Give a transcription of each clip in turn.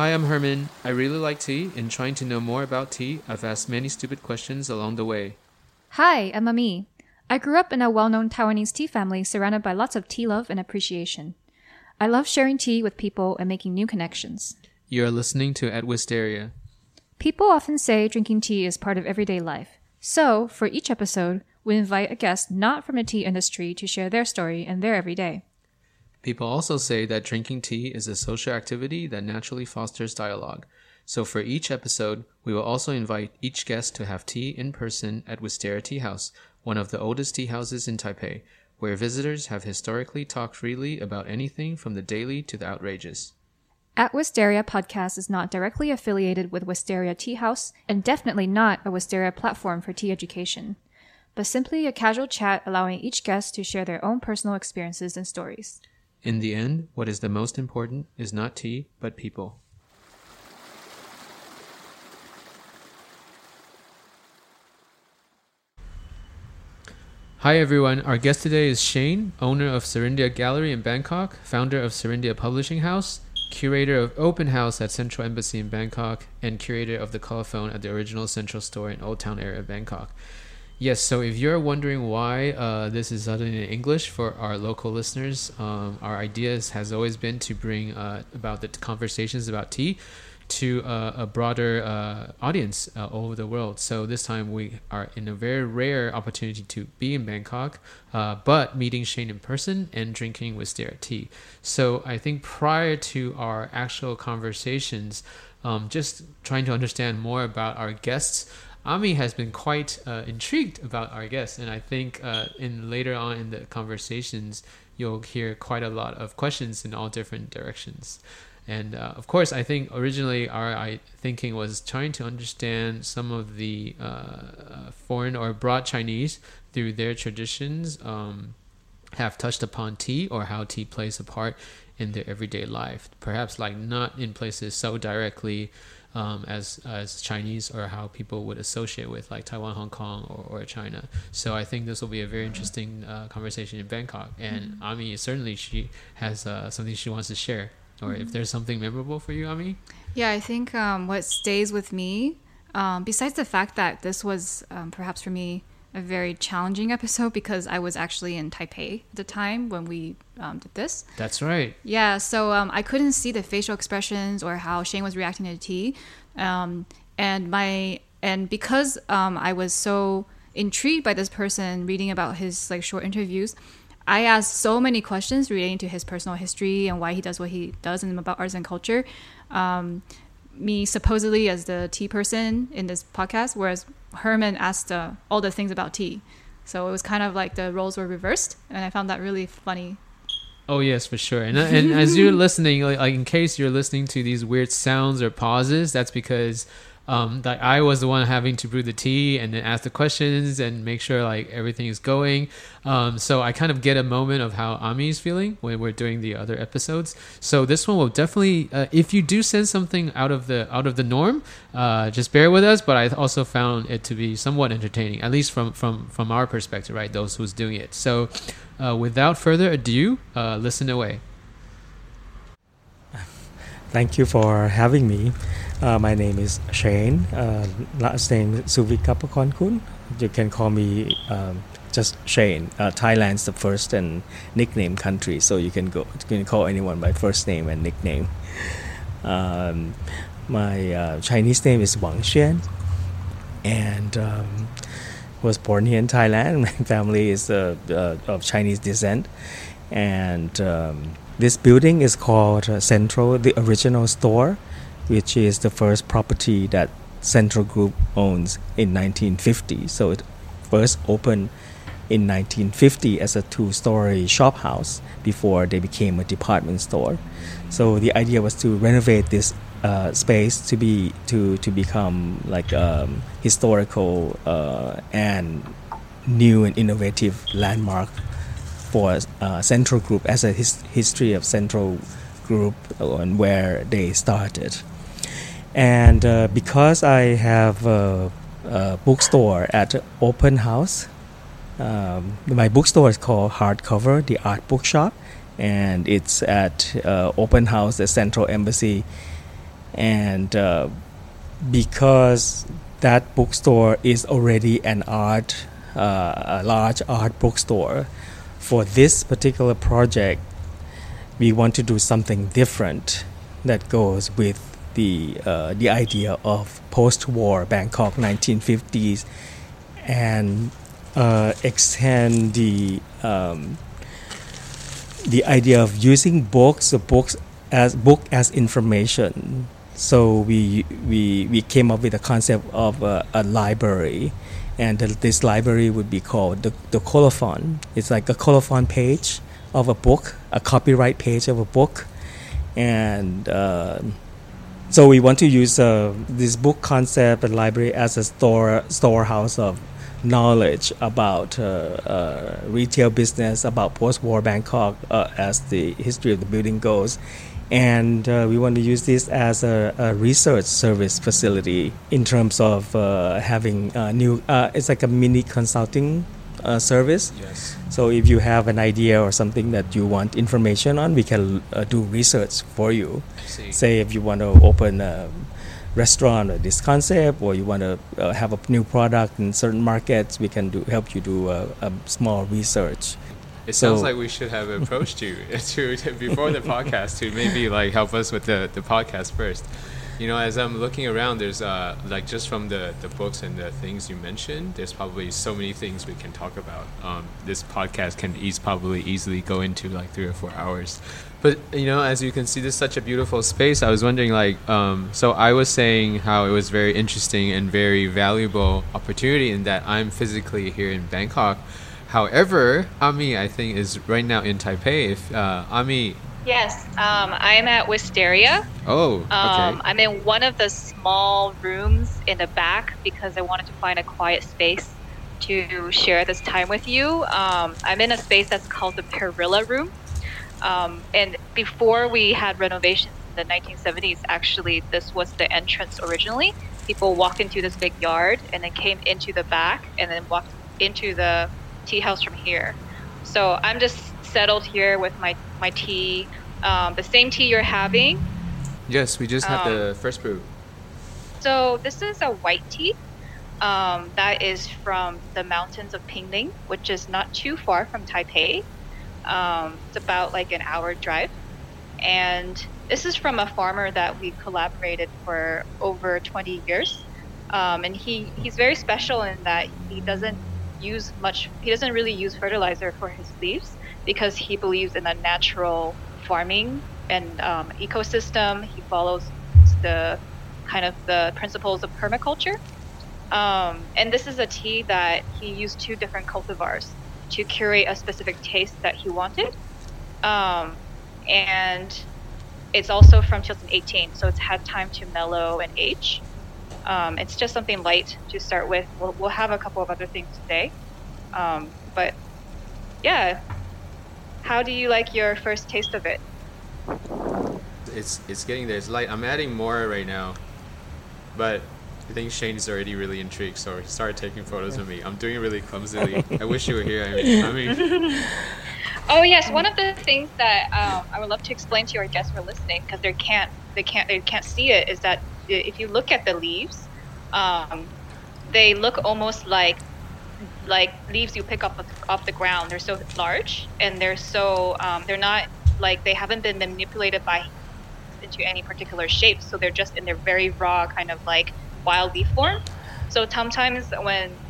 Hi, I'm Herman. I really like tea. and trying to know more about tea, I've asked many stupid questions along the way. Hi, I'm Ami. I grew up in a well known Taiwanese tea family surrounded by lots of tea love and appreciation. I love sharing tea with people and making new connections. You're listening to At Wistaria. People often say drinking tea is part of everyday life. So, for each episode, we invite a guest not from the tea industry to share their story and their everyday. People also say that drinking tea is a social activity that naturally fosters dialogue. So for each episode, we will also invite each guest to have tea in person at Wistaria Tea House, one of the oldest tea houses in Taipei, where visitors have historically talked freely about anything from the daily to the outrageous. At Wistaria podcast is not directly affiliated with Wistaria Tea House and definitely not a Wistaria platform for tea education, but simply a casual chat allowing each guest to share their own personal experiences and stories. In the end, what is the most important is not tea, but people. Hi everyone, our guest today is Shane, owner of Serindia Gallery in Bangkok, founder of Serindia Publishing House, curator of Open House at Central Embassy in Bangkok, and curator of the Kolophon at the original Central Store in Old Town area of Bangkok. Yes, so if you're wondering why uh, this is done in English for our local listeners, um, our idea has always been to bring uh, about the conversations about tea to uh, a broader uh, audience uh, all over the world. So this time we are in a very rare opportunity to be in Bangkok, uh, but meeting Shane in person and drinking with Wistaria tea. So I think prior to our actual conversations, um, just trying to understand more about our guests. Ami has been quite uh, intrigued about our guests, and I think uh, in later on in the conversations, you'll hear quite a lot of questions in all different directions. And uh, of course, I think originally our I, thinking was trying to understand some of the uh, uh, foreign or broad Chinese through their traditions um, have touched upon tea or how tea plays a part in their everyday life. Perhaps like not in places so directly um, as as Chinese or how people would associate with like Taiwan, Hong Kong, or, or China. So I think this will be a very interesting uh, conversation in Bangkok. And mm-hmm. Ami certainly she has uh, something she wants to share or if there's something memorable for you, Ami? Yeah, I think um, what stays with me, um, besides the fact that this was um, perhaps for me a very challenging episode because I was actually in Taipei at the time when we um, did this. That's right. Yeah, so um, I couldn't see the facial expressions or how Shane was reacting to tea, um, and my and because I was so intrigued by this person reading about his like short interviews I asked so many questions relating to his personal history and why he does what he does and about arts and culture. Um, me supposedly as the tea person in this podcast, whereas Herman asked uh, all the things about tea. So it was kind of like the roles were reversed, and I found that really funny. Oh yes, for sure. And, and as you're listening, like, like in case you're listening to these weird sounds or pauses, that's because um, that I was the one having to brew the tea and then ask the questions and make sure like everything is going. Um, so I kind of get a moment of how Ami is feeling when we're doing the other episodes. So this one will definitely, uh, if you do send something out of the out of the norm, uh, just bear with us. But I also found it to be somewhat entertaining, at least from from from our perspective, right? Those who's doing it. So uh, without further ado, uh, listen away. Thank you for having me. Uh, my name is Shane. Uh, last name Suvikapakornkul. You can call me um, just Shane. Uh, Thailand's the first and nickname country, so you can go. You can call anyone by first name and nickname. Um, my uh, Chinese name is Wang Xuan, and um, was born here in Thailand. My family is uh, uh, of Chinese descent, and um, this building is called Central, the original store which is the first property that Central Group owns in 1950. So it first opened in 1950 as a two-story shop house before they became a department store. So the idea was to renovate this uh, space to be to to become like um, historical uh, and new and innovative landmark for uh, Central Group as a his- history of Central Group and where they started. And uh, because I have a, a, bookstore at Open House, um, my bookstore is called Hardcover, the art bookshop, and it's at uh, Open House, the Central Embassy. And uh, because that bookstore is already an art, uh, a large art bookstore, for this particular project, we want to do something different that goes with the uh, the idea of post-war Bangkok 1950s and uh, extend the um, the idea of using books, the books as book as information. So we we we came up with a concept of a, a library, and the, this library would be called the the Kolophon. It's like a colophon page of a book, a copyright page of a book, and. Uh, so we want to use uh, this book concept and library as a store storehouse of knowledge about uh, uh, retail business, about post-war Bangkok uh, as the history of the building goes. And uh, we want to use this as a, a, research service facility in terms of uh, having new, it's like a mini consulting service. Yes. So if you have an idea or something that you want information on, we can do research for you. Say if you want to open a restaurant or this concept or you want to uh, have a new product in certain markets we can do help you do a, a small research it so, sounds like we should have approached you to, to, before the podcast to maybe like help us with the, the podcast first you know as i'm looking around there's uh like just from the the books and the things you mentioned there's probably so many things we can talk about um, this podcast can ease probably easily go into like three or four hours but you know, as you can see, this is such a beautiful space. I was wondering, like, um, so I was saying how it was very interesting and very valuable opportunity in that I'm physically here in Bangkok. However, Ami, I think, is right now in Taipei. If uh, Ami. Yes, um, I'm at Wistaria. Oh, okay. Um, I'm in one of the small rooms in the back because I wanted to find a quiet space to share this time with you. Um, I'm in a space that's called the Perilla Room. Um, and before we had renovations in the 1970s, actually, this was the entrance originally. People walked into this big yard and then came into the back and then walked into the tea house from here. So I'm just settled here with my, my tea, um, the same tea you're having. Yes, we just had um, the first brew. So this is a white tea. Um, that is from the mountains of Pingling, which is not too far from Taipei. Um, it's about like an hour drive. And this is from a farmer that we collaborated for over 20 years. Um, and he, he's very special in that he doesn't use much, he doesn't really use fertilizer for his leaves because he believes in a natural farming and um, ecosystem. He follows the kind of the principles of permaculture. Um, and this is a tea that he used two different cultivars to curate a specific taste that he wanted. Um, and it's also from 2018, so it's had time to mellow and age. Um, it's just something light to start with. We'll, we'll have a couple of other things today. Um, but yeah, how do you like your first taste of it? It's it's getting there. It's light. I'm adding more right now, but I think Shane is already really intrigued, so he started taking photos of me. I'm doing it really clumsily. I wish you were here. I mean, I mean oh yes, one of the things that um, I would love to explain to your guests who are listening, because they can't, they can't, they can't see it, is that if you look at the leaves, um, they look almost like like leaves you pick up off the ground. They're so large and they're so um, they're not like they haven't been manipulated by into any particular shape. So they're just in their very raw kind of like wild leaf form. So sometimes when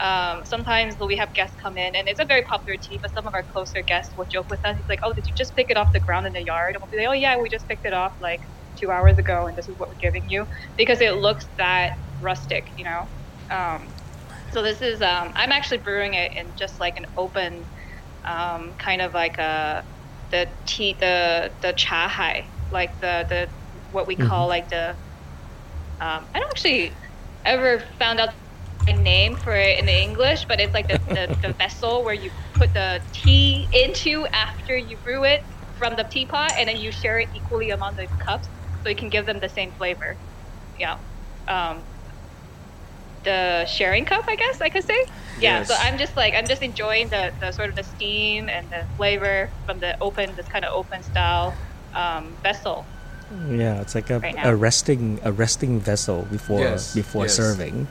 um, sometimes we have guests come in, and it's a very popular tea, but some of our closer guests will joke with us. He's like, "Oh, did you just pick it off the ground in the yard?" And we'll be like, "Oh yeah, we just picked it off like two hours ago, and this is what we're giving you," because it looks that rustic, you know. Um, so this is um, I'm actually brewing it in just like an open, um, kind of like a the tea the the cha hai, like the the what we call mm-hmm. like the um, I don't actually ever found out a name for it in English, but it's like the, the, the, vessel where you put the tea into after you brew it from the teapot, and then you share it equally among the cups, so you can give them the same flavor. Yeah. Um, the sharing cup, I guess I could say. Yeah. Yes. So I'm just like I'm just enjoying the, the sort of the steam and the flavor from the open, this kind of open style um, vessel. Yeah, it's like a, Right a resting a resting vessel before Yes, before yes. serving.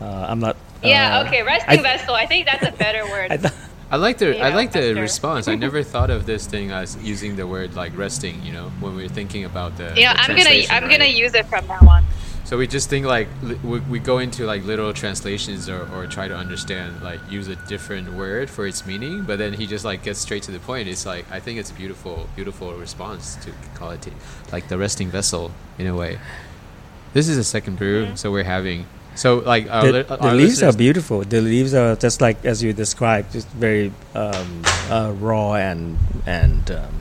Uh, I'm not. Yeah, uh, okay, resting I- vessel. I think that's a better word. I th- I like the You I know, like the faster. response. I never thought of this thing as using the word like resting. You know, when we are thinking about the. you know, the I'm gonna translation, I'm gonna use it from now on. So we just think like li- we, we go into like literal translations or, or try to understand like use a different word for its meaning, but then he just like gets straight to the point. It's like I think it's a beautiful beautiful response to call it like the resting vessel in a way. This is a second brew, so we're having so like our, the, li- the leaves are beautiful. The leaves are just like as you described, just very um, uh, raw and and um,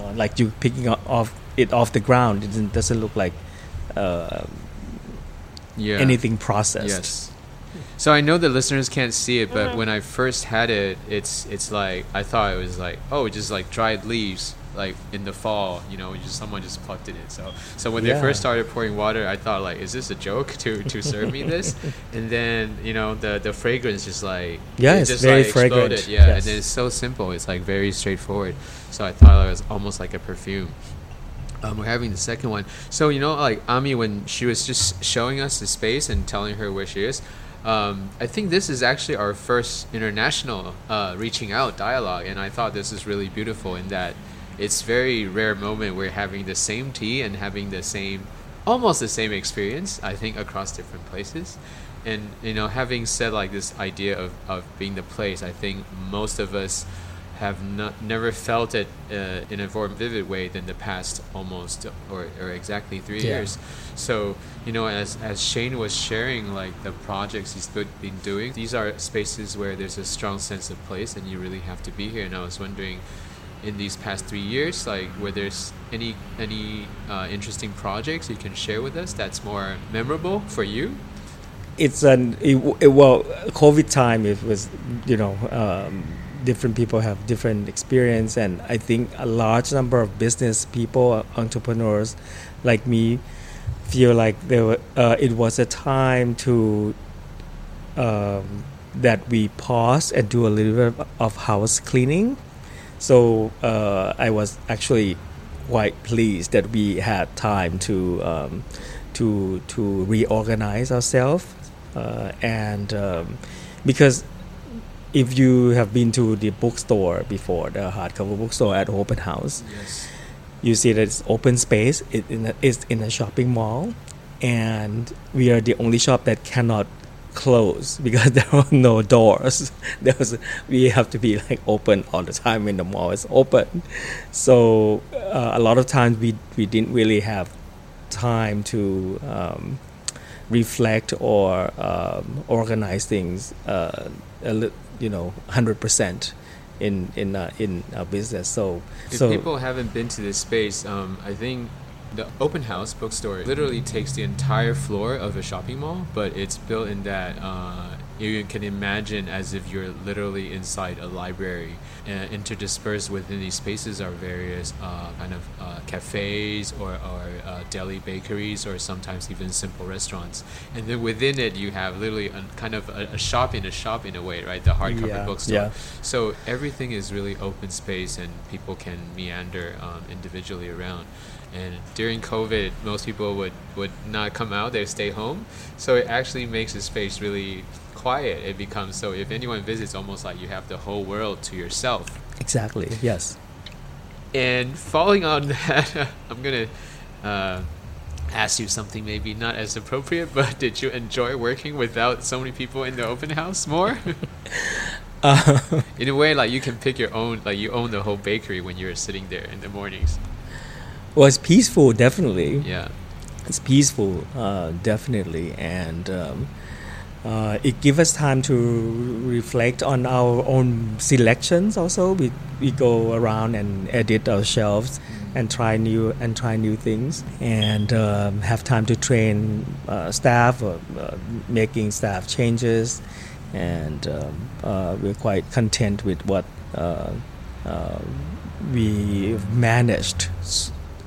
uh, like you picking o- off it off the ground. It doesn't, doesn't look like uh, yeah. anything processed. Yes. So I know the listeners can't see it, but when I first had it, it's it's like I thought it was like oh, just like dried leaves, like in the fall, you know, just someone just plucked it in. So so when they first started pouring water, I thought like, is this a joke to to serve me this? And then you know the the fragrance just like Yeah, it's just, very like, fragrant, exploded. Yeah, yes. and then it's so simple. It's like very straightforward. So I thought it was almost like a perfume. Um, we're having the second one. So you know, like Ami, when she was just showing us the space and telling her where she is, um, I think this is actually our first international uh, reaching out dialogue, and I thought this is really beautiful in that it's very rare moment we're having the same tea and having the same, almost the same experience. I think across different places, and you know, having said like this idea of of being the place, I think most of us have not never felt it uh, in a more vivid way than the past almost or, or exactly three Yeah. years. So you know, as as Shane was sharing like the projects he's been been doing, these are spaces where there's a strong sense of place, and you really have to be here. And I was wondering, in these past three years, like where there's any any uh, interesting projects you can share with us that's more memorable for you. it's an it, it, well covid time it was you know um, different people have different experience and i think a large number of business people entrepreneurs like me feel like there were, uh, it was a time to um, that we pause and do a little bit of house cleaning. So uh, i was actually quite pleased that we had time to um, to to reorganize ourselves uh, and um, because if you have been to the bookstore before the hardcover bookstore at open house Yes. you see that it's open space it in a, it's in a shopping mall and we are the only shop that cannot close because there are no doors there's we have to be like open all the time when the mall is open so uh, a lot of times we we didn't really have time to um, reflect or um, organize things uh, a li- you know 100% in in uh, in our business. So If so people haven't been to this space, um, I think the open house bookstore literally takes the entire floor of a shopping mall, but it's built in that uh, you can imagine as if you're literally inside a library. And interdispersed within these spaces are various uh, kind of uh, cafes or, or uh, deli bakeries or sometimes even simple restaurants. And then within it, you have literally a, kind of a, a shop in a shop in a way, right? The hardcover Yeah, bookstore. yeah. So everything is really open space, and people can meander um, individually around. And during COVID, most people would, would not come out; they stay home. So it actually makes the space really quiet. It becomes so if anyone visits, almost like you have the whole world to yourself. exactly yes And following on that, I'm gonna uh, ask you something maybe not as appropriate, but did you enjoy working without so many people in the open house more? uh, in a way, like you can pick your own, like you own the whole bakery when you're sitting there in the mornings. well it's peaceful definitely Yeah. it's peaceful uh, definitely and um, uh, it gives us time to reflect on our own selections also we, we go around and edit our shelves and try new and try new things and um, have time to train uh, staff or uh, making staff changes and um, uh, we're quite content with what uh, uh, we managed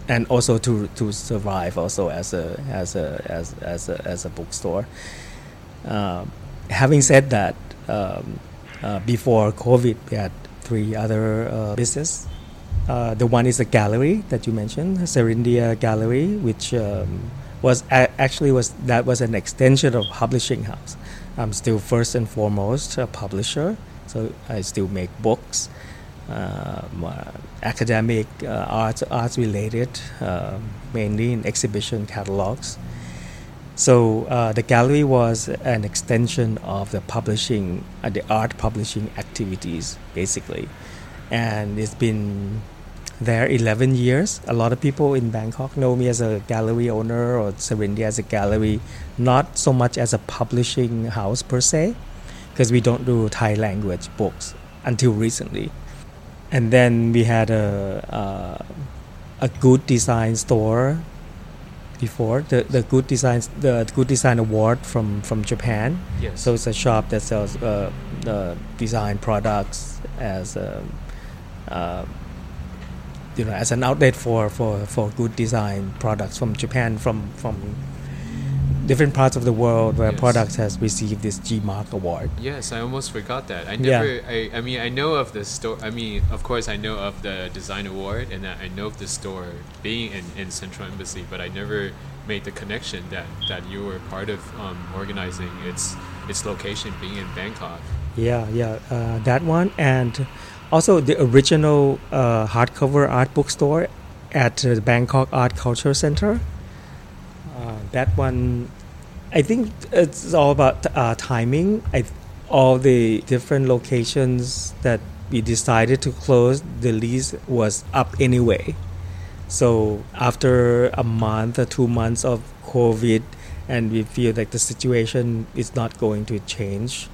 and also to to survive also as a as a as as a, as a bookstore. Um, having said that, um, uh, before COVID, we had three other uh, business Uh, the one is the gallery that you mentioned, Serindia Gallery, which um, was a- actually was that was an extension of publishing house. I'm still first and foremost a publisher, so I still make books, um, uh, academic, uh, arts, arts related, uh, mainly in exhibition catalogs. So uh, the gallery was an extension of the publishing, uh, the art publishing activities, basically, and it's been there 11 years. A lot of people in Bangkok know me as a gallery owner or Serindia as a gallery, not so much as a publishing house per se, because we don't do Thai language books until recently. And then we had a uh, a good design store before the the good design the good design award from from Japan. Yes. So it's a shop that sells uh, uh, design products as a, uh, you know as an outlet for, for, for good design products from Japan from from different parts of the world where Yes. products has received this G Mark award. Yes, I almost forgot that. I Yeah. never. I, I mean, I know of the store. I mean, of course, I know of the design award, and that I know of the store being in, in Central Embassy, but I never made the connection that, that you were part of um, organizing its its location being in Bangkok. Yeah, yeah, uh, that one, and also the original uh, hardcover art bookstore at the Bangkok Art Culture Center. Uh, that one, I think it's all about uh, timing. I, all the different locations that we decided to close, the lease was up anyway. So after a month or two months of COVID, and we feel like the situation is not going to change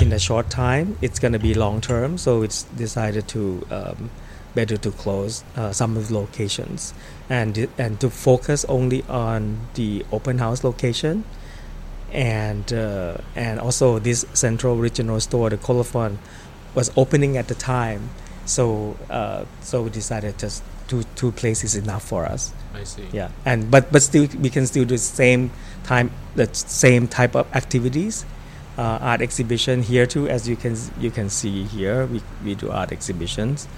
in a short time. It's going to be long term, so it's decided to um, better to close uh, some of the locations and and to focus only on the open house location and uh, and also this central regional store, the Kolophon, was opening at the time. So uh, so we decided just two two places enough for us. I see. Yeah, and but but still we can still do the same time the same type of activities. Uh, art exhibition here too, as you can you can see here, we, we do art exhibitions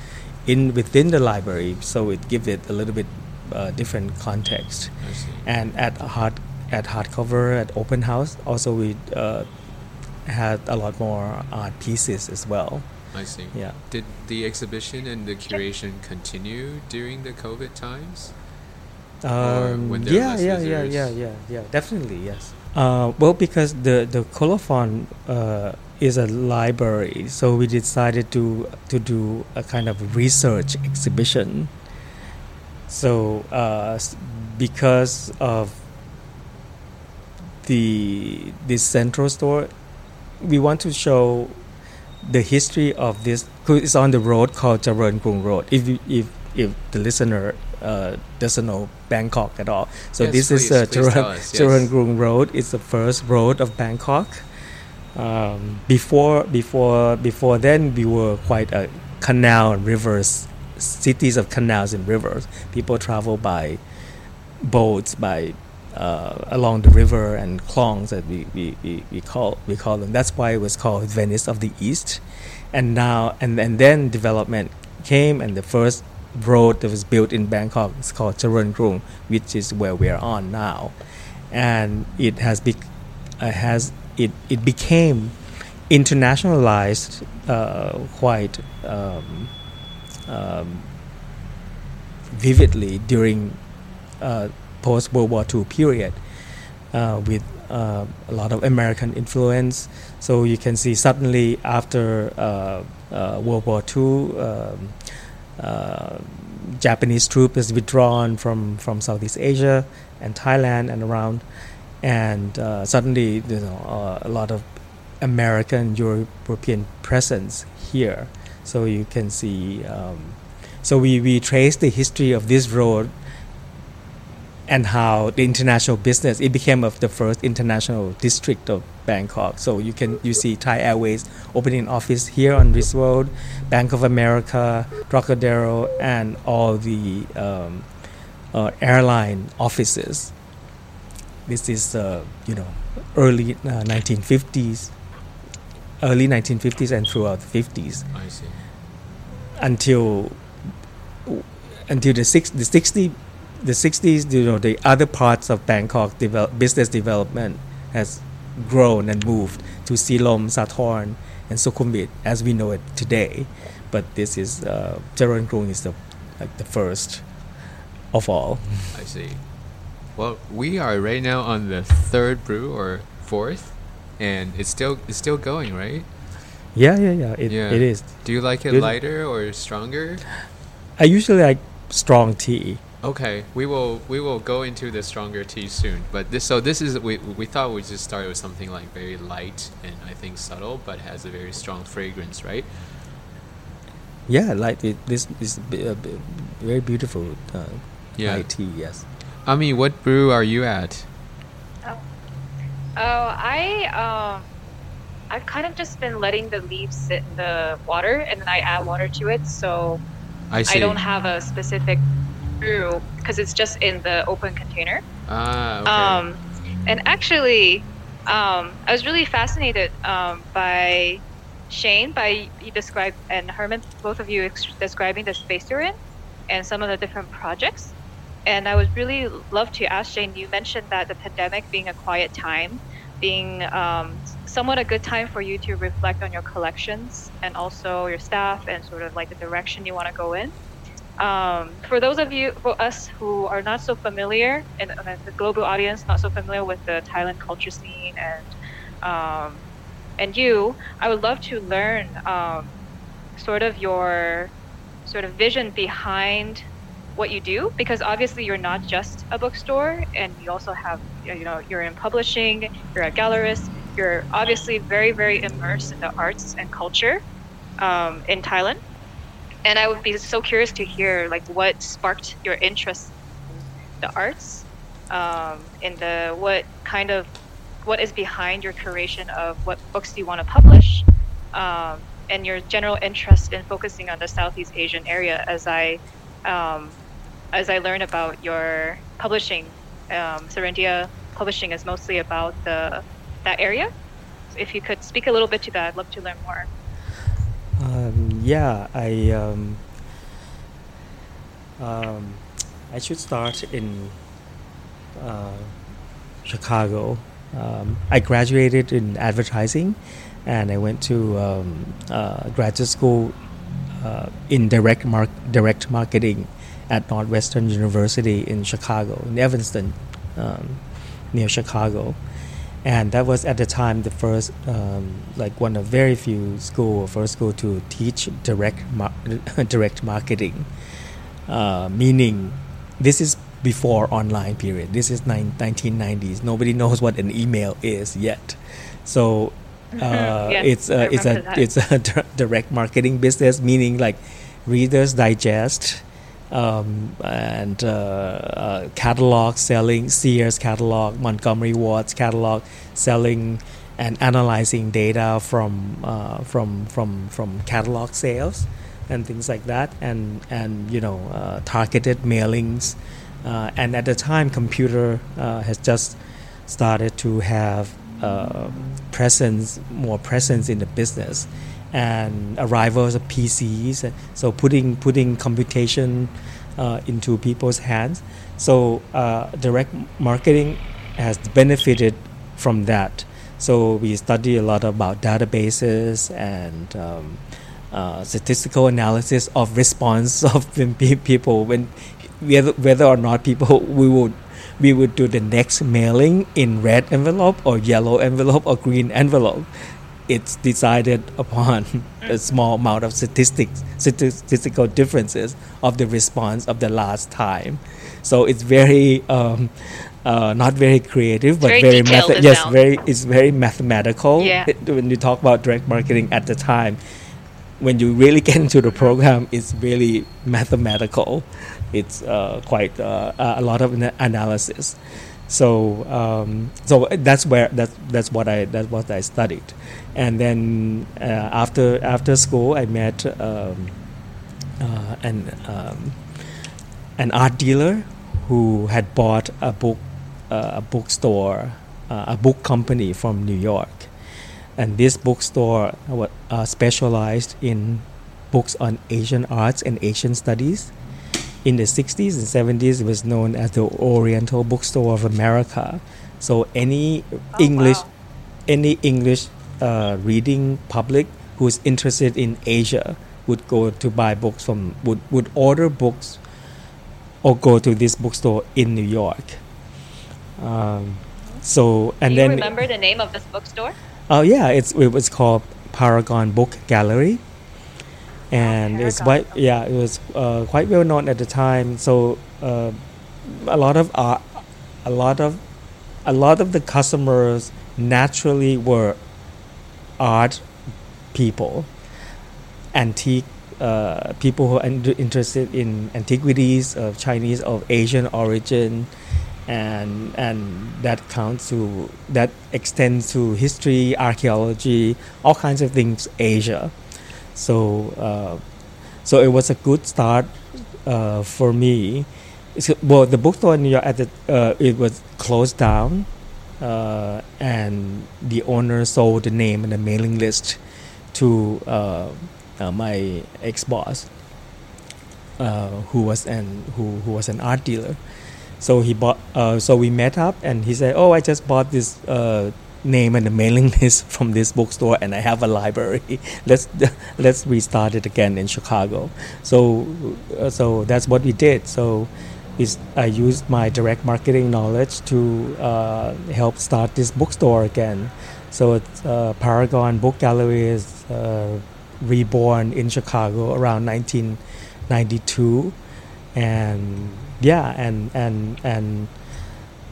in within the library, so it gives it a little bit uh, different context. I see. And at a hard at hardcover at open house, also we uh, had a lot more art pieces as well. I see. Yeah. Did the exhibition and the curation continue during the COVID times? Um, when there yeah, yeah, yeah, yeah, yeah, yeah, definitely, yes. Uh, well, because the the Kolophon uh, is a library, so we decided to to do a kind of research exhibition. So, uh, because of the this central store, we want to show the history of this. It's on the road called Charoen Krung Road. If you, if if the listener uh, doesn't know Bangkok at all, so Yes, this is please, uh, please tell Charoen, us, Charoen yes. Krung Road. It's the first road of Bangkok. Um, before before before then, we were quite a canal and rivers, cities of canals and rivers. People travel by boats by uh, along the river and clongs that we, we, we, we call we call them. That's why it was called Venice of the East. And now and, and then development came and the first road that was built in Bangkok is called Charoen Krung, which is where we are on now. And it has bec uh, has it, it became internationalized uh, quite um, um, vividly during uh, post World War II period uh, with uh, a lot of American influence. So you can see suddenly after uh, World War II, um, Japanese troop is withdrawn from, from Southeast Asia and Thailand and around, and uh, suddenly you know uh, a lot of American European presence here. So you can see. Um, so we, we trace the history of this road and how the international business it became of the first international district of Bangkok. So you can you see Thai Airways opening office here on this road, Bank of America, Trocadero, and all the um, uh, airline offices. This is uh, you know early uh, 1950s, early 1950s and throughout the 50s I see. until until the six the sixty the sixties. You know, the other parts of Bangkok develop, business development has grown and moved to Silom, Sathorn, and Sukhumvit as we know it today. But this is uh, Charoen Krung is the like the first of all. I see. Well, we are right now on the third brew or fourth, and it's still it's still going, right? Yeah, yeah, yeah. It, Yeah. it is. Do you like it Good. lighter or stronger? I usually like strong tea. Okay, we will we will go into the stronger tea soon. But this so this is we we thought we just started with something like very light and I think subtle, but has a very strong fragrance, right? Yeah, like it, this is b- uh, b- very beautiful uh, Yeah. Thai tea. Yes. Ami, what brew are you at? Oh, I um, I've kind of just been letting the leaves sit in the water, and then I add water to it. So I see. I don't have a specific brew because it's just in the open container. ah, okay. Um, and actually, um, I was really fascinated um, by Shane, by you described and Herman, both of you ex- describing the space you're in and some of the different projects. And I would really love to ask Shane. You mentioned that the pandemic being a quiet time, being um, somewhat a good time for you to reflect on your collections and also your staff and sort of like the direction you want to go in. Um, for those of you, for us who are not so familiar, and, the global audience not so familiar with the Thailand culture scene and um, and you, I would love to learn um, sort of your sort of vision behind what you do because obviously you're not just a bookstore and you also have you know you're in publishing you're a gallerist you're obviously very very immersed in the arts and culture um, in thailand and i would be so curious to hear like what sparked your interest in the arts um, in the what kind of what is behind your curation of what books do you want to publish um, and your general interest in focusing on the southeast asian area as i um, as I learned about your publishing, um, Serindia Publishing is mostly about the that area. So if you could speak a little bit to that, I'd love to learn more. Um, yeah, I um, um, I should start in uh, Chicago. Um, I graduated in advertising, and I went to um, uh, graduate school uh, in direct direct marketing at Northwestern University in Chicago, in Evanston, um, near Chicago and that was at the time the first um, like one of very few school or first school to teach direct mar- direct marketing. Uh, meaning this is before online period. This is nine, 1990s nobody knows what an email is yet. So uh, Yes, it's a, it's a that. it's a direct marketing business meaning like readers digest um, and uh, uh, catalog selling Sears catalog, Montgomery Ward's catalog, selling and analyzing data from uh, from from from catalog sales and things like that, and and you know uh, targeted mailings, uh, and at the time computer uh, has just started to have presence more presence in the business and arrivals of PCs. So putting putting computation uh, into people's hands. So uh, direct marketing has benefited from that. So we study a lot about databases and um, uh, statistical analysis of response of people when whether, whether or not people we would we would do the next mailing in red envelope or yellow envelope or green envelope it's decided upon a small amount of statistics statistical differences of the response of the last time. So it's very um, uh, not very creative but very very, method yes very it's very mathematical. Yeah. It- when you talk about direct marketing at the time when you really get into the program it's really mathematical. It's uh, quite uh, a lot of analysis so um, so that's where that's that's what I that's what I studied. And then uh, after after school I met um, uh, an um, an art dealer who had bought a book uh, a bookstore uh, a book company from New York. And this bookstore uh, specialized in books on Asian arts and Asian studies in the 60s and 70s, it was known as the Oriental Bookstore of America. So any Oh, English, wow. any English uh, reading public who's interested in Asia would go to buy books from would would order books or go to this bookstore in New York. Um, so and Do you then remember the name of this bookstore? Oh yeah, it's it was called Paragon Book Gallery, and it's quite yeah it was uh, quite well known at the time. So uh, a lot of art, a lot of a lot of the customers naturally were art people, antique uh, people who are in- interested in antiquities of Chinese of Asian origin, and and that counts to that extends to history, archaeology, all kinds of things Asia. So uh, so it was a good start uh, for me. So, well, the bookstore in New York at the uh, it was closed down, and the owner sold the name and the mailing list to my ex boss, uh, who was an who, who was an art dealer. So he bought. Uh, so we met up, and he said, "Oh, I just bought this uh, name and the mailing list from this bookstore, and I have a library. let's let's restart it again in Chicago." So uh, so that's what we did. So is I used my direct marketing knowledge to uh, help start this bookstore again. So it's, uh, Paragon Book Gallery is uh, reborn in Chicago around 1992, and yeah, and and and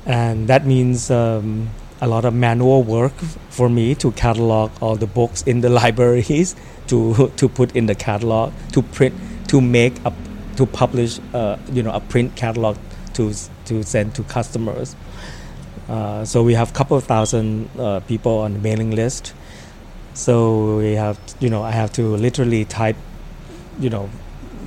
and that means um, a lot of manual work for me to catalog all the books in the libraries to to put in the catalog to print to make a to publish uh, you know a print catalog to to send to customers. Uh, so we have a couple of thousand uh, people on the mailing list. So we have you know I have to literally type you know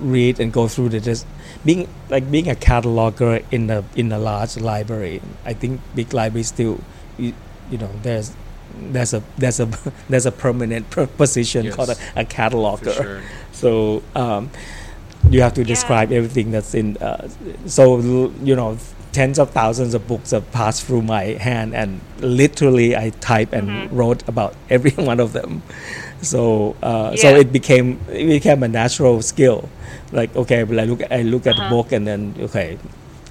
read and go through the just being like being a cataloger in a in a large library I think big libraries still you, you know there's there's a there's a there's a permanent per- position called a, a cataloger sure. so um, you have to Yeah. describe everything that's in uh, so you know tens of thousands of books have passed through my hand and literally i type and Mhm. wrote about every one of them so uh, so it became it became a natural skill like okay well, i look i look at the Uh-huh. book and then okay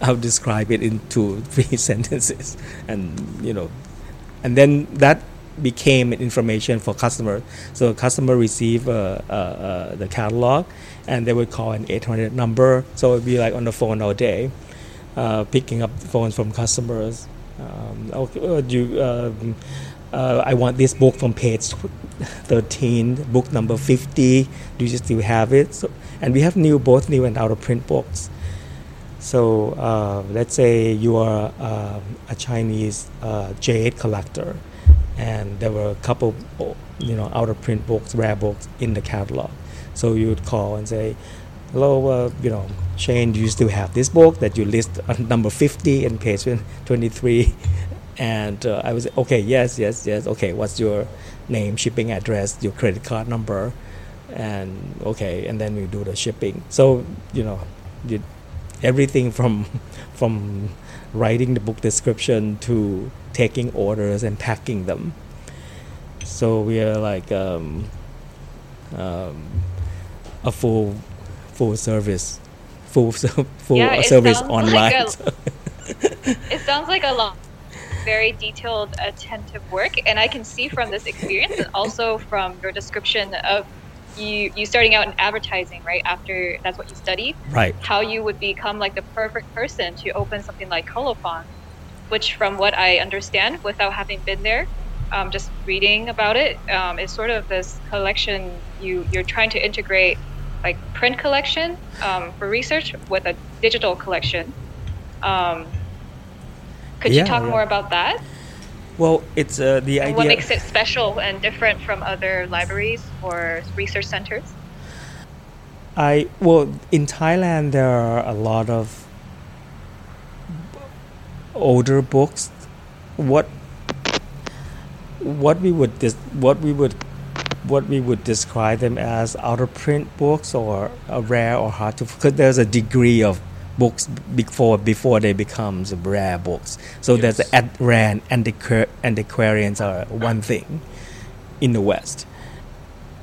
i'll describe it in two three sentences and you know and then that became information for customer. So customer receive uh, uh, uh, the catalog, and they would call an 800 number. So it'd be like on the phone all day, uh, picking up phones from customers. Um, okay, uh, you, um, uh, I want this book from page 13, book number 50. Do you still have it? So, and we have new, both new and out of print books. So uh, let's say you are um, a Chinese uh, jade collector, and there were a couple, you know, out of print books, rare books in the catalog. So you would call and say, "Hello, uh, you know, Shane, do you still have this book that you list on number 50 and page 23?" And uh, I was okay, yes, yes, yes. Okay, what's your name, shipping address, your credit card number, and okay, and then we do the shipping. So you know, you, everything from from writing the book description to taking orders and packing them. So we are like um, um, a full full service, full full Yeah, it service sounds online. like a- It sounds like a lot very detailed, attentive work, and I can see from this experience and also from your description of you you starting out in advertising, right? After that's what you studied, right. how you would become like the perfect person to open something like Kolophon, which, from what I understand, without having been there, um, just reading about it, um, is sort of this collection you you're trying to integrate like print collection um, for research with a digital collection. Um, could Yeah, you talk yeah. more about that? Well, it's uh, the idea. what makes it special and different from other libraries or research centers? I well in Thailand there are a lot of older books. What what we would dis- what we would what we would describe them as out of print books or uh, rare or hard to because there's a degree of books before before they becomes rare books. So Yes. there's the ad, rare and antiqu- antiquarians are one thing in the West,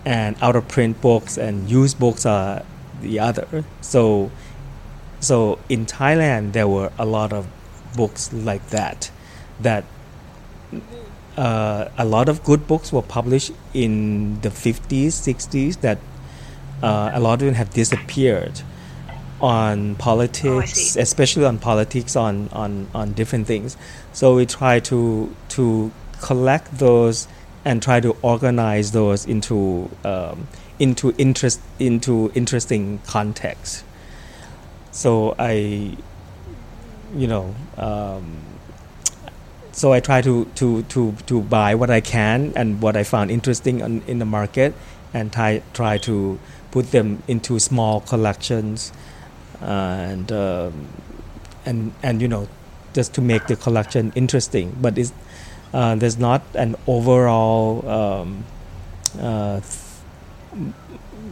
and out of print books and used books are the other. So so in Thailand there were a lot of books like that that uh, a lot of good books were published in the 50s 60s that uh, a lot of them have disappeared on politics see. especially on politics on, on, on different things so we try to to collect those and try to organize those into um, into interest into interesting context so I you know um, so I try to, to, to, to buy what I can and what I found interesting on, in the market and try, try to put them into small collections and um, and and you know just to make the collection interesting. But it's uh, there's not an overall um, uh,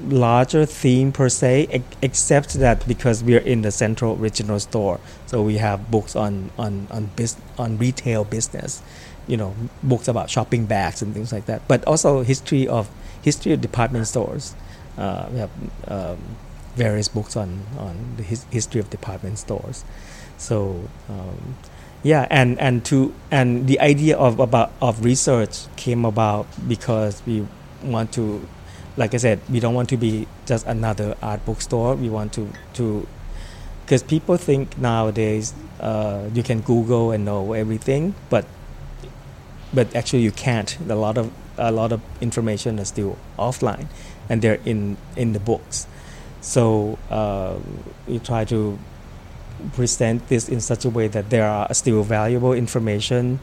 larger theme per se ex- except that because we're in the central regional store. So we have books on on on bus- on retail business you know books about shopping bags and things like that. But also history of history of department stores. Uh, we have um, various books on on the his- history of department stores so um, yeah and and to and the idea of about of research came about because we want to like I said, we don't want to be just another art bookstore. We want to to because people think nowadays uh, you can Google and know everything, but but actually you can't. A lot of a lot of information is still offline, and they're in in the books. So uh, we try to present this in such a way that there are still valuable information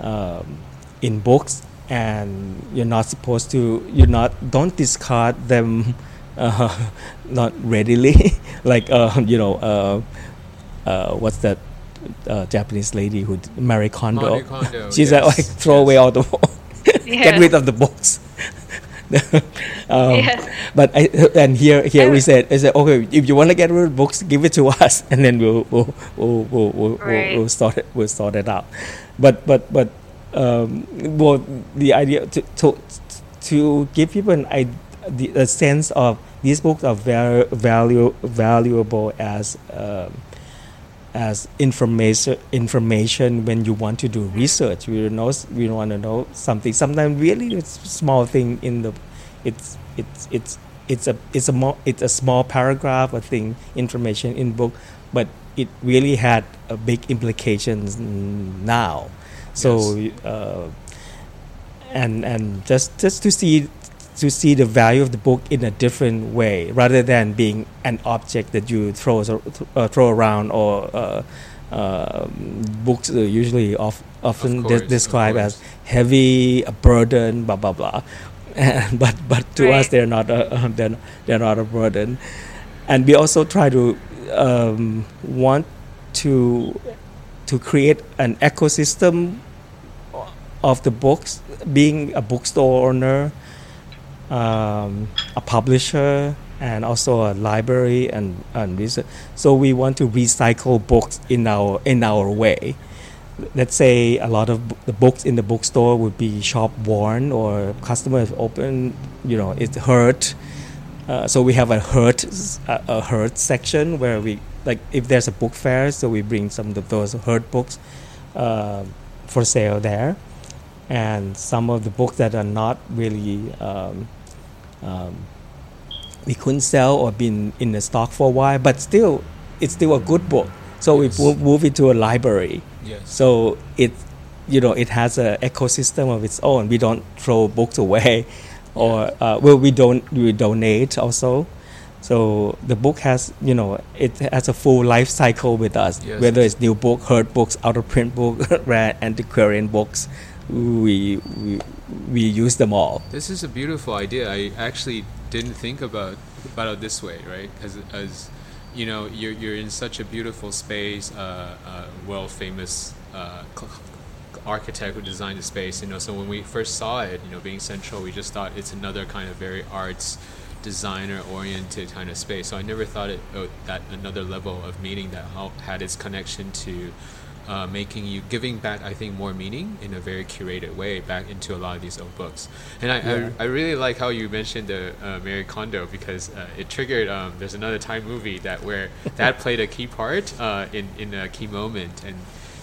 um, in books and you're not supposed to you're not don't discard them uh, not readily. Like uh, you know uh, uh, what's that uh, Japanese lady who d- Marie Kondo, Marie Kondo, she's yes, like throw yes. away all the get rid of the books um, Yes. but I, and here here we said I said okay if you want to get rid of books give it to us and then we'll we'll we'll, we'll, we'll, Right. we'll, we'll sort it we'll sort it out but but but um, well the idea to to to give people an idea, the, a sense of these books are very value valuable as um, as information information when you want to do research. We know we want to know something. Sometimes really it's small thing in the it's it's it's it's a it's a more it's a small paragraph or thing information in book but it really had a big implications now. So uh, and and just just to see to see the value of the book in a different way rather than being an object that you throw uh, throw around or uh, uh, books are usually of, often Of de- course, of described as heavy a burden blah blah blah. And, but but to us they're not a, they're, they're not a burden. And we also try to um, want to to create an ecosystem of the books being a bookstore owner um, a publisher and also a library and, and research. so we want to recycle books in our in our way. Let's say a lot of the books in the bookstore would be shop worn or customers open you know it's hurt. Uh, so we have a hurt a, a hurt section where we like if there's a book fair so we bring some of those hurt books uh, for sale there. And some of the books that are not really um, um, we couldn't sell or been in the stock for a while but still it's still a good book so Yes. we move, it to a library Yes. so it you know it has a ecosystem of its own we don't throw books away or uh, well we don't we donate also so the book has you know it has a full life cycle with us Yes. whether it's new book hurt books out of print book rare antiquarian books we, we we use them all This is a beautiful idea. I actually didn't think about about it this way, right? As as you know, you're you're in such a beautiful space, uh, uh, world famous uh, architect who designed the space. You know, so when we first saw it, you know, being central, we just thought it's another kind of very arts designer oriented kind of space. So I never thought it oh, that another level of meaning that had its connection to uh, making you giving back I think more meaning in a very curated way back into a lot of these old books. And I, Yeah. I, I really like how you mentioned the uh, Marie Kondo because uh, it triggered. Um, there's another Thai movie that where that played a key part uh, in in a key moment and.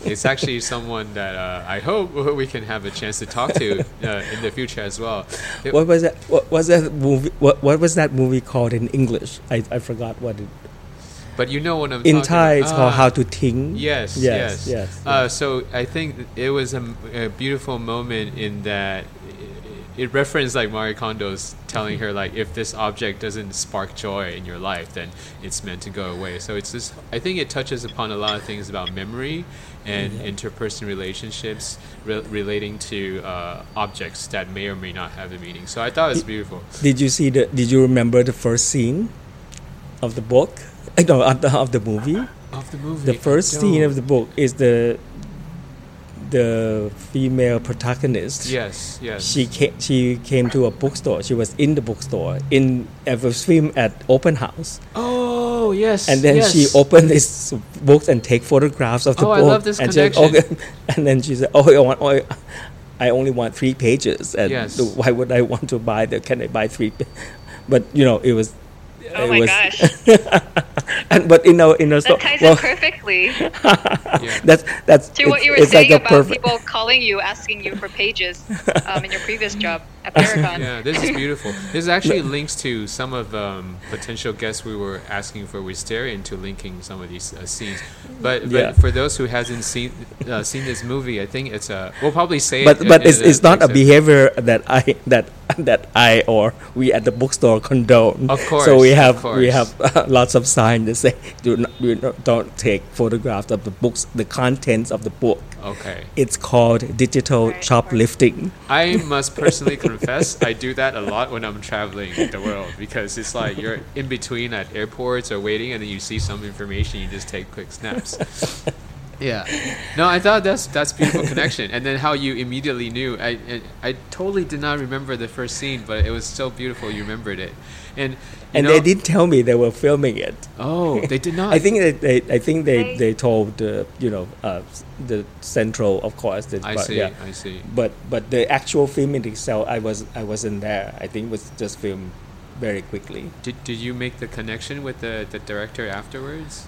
It's actually someone that uh, I hope we can have a chance to talk to uh, in the future as well. It- What was that? What was that movie? What, what was that movie called in English? I, I forgot what it. But you know what I'm In talking Thai, about. it's called Ah. How to Think. Yes, Yes, yes, yes, Uh, so I think it was a beautiful moment in that it, referenced like Marie Kondo's telling her like if this object doesn't spark joy in your life, then it's meant to go away. So it's just I think it touches upon a lot of things about memory and interpersonal relationships re- relating to uh, objects that may or may not have a meaning. So I thought it was beautiful. Did you see the? Did you remember the first scene of the book? Eh, I know of the, of the movie. Of the movie, The first scene of the book is the the female protagonist. yes, yes, She came, she came to a bookstore. She was in the bookstore in at a film at open house, Oh yes, and then she yes. opened this book and take photographs of the Oh, book. I love this and she said, connection. okay. And then she said, "Oh, I want, oh, I only want three pages. And Yes. why would I want to buy the? Can I buy three? But you know, it was. Oh it my was, gosh, and but in our in our that ties well, in perfectly Yeah. that's that's to what you were saying like about perfect. people calling you, asking you for pages um, in your previous job at Paragon. Yeah, this is beautiful. This actually links to some of um, potential guests we were asking for Wistaria into linking some of these uh, scenes. But, but Yeah. for those who hasn't seen uh, seen this movie, I think it's a. We'll probably say but it. but in it's, the it's not a next behavior that I that that I or we at the bookstore condone. Of course, So we have we course. have lots of signs that say do not, do not don't take photographs of the books, the contents of the book. Okay. It's called digital Right. shoplifting. I must personally confess, I do that a lot when I'm traveling the world because it's like you're in between at airports or waiting, and then you see some information, you just take quick snaps. Yeah, no, I thought that's that's beautiful connection, and then how you immediately knew. I, I I totally did not remember the first scene, but it was so beautiful. You remembered it, and you And know- they did tell me they were filming it. Oh, they did not. I think that they, I think they, They- they told uh, you know uh, the central of course. The, I but, see. yeah. I see. But but the actual filming itself, I was I wasn't there. I think it was just filmed very quickly. Did did you make the connection with the the director afterwards?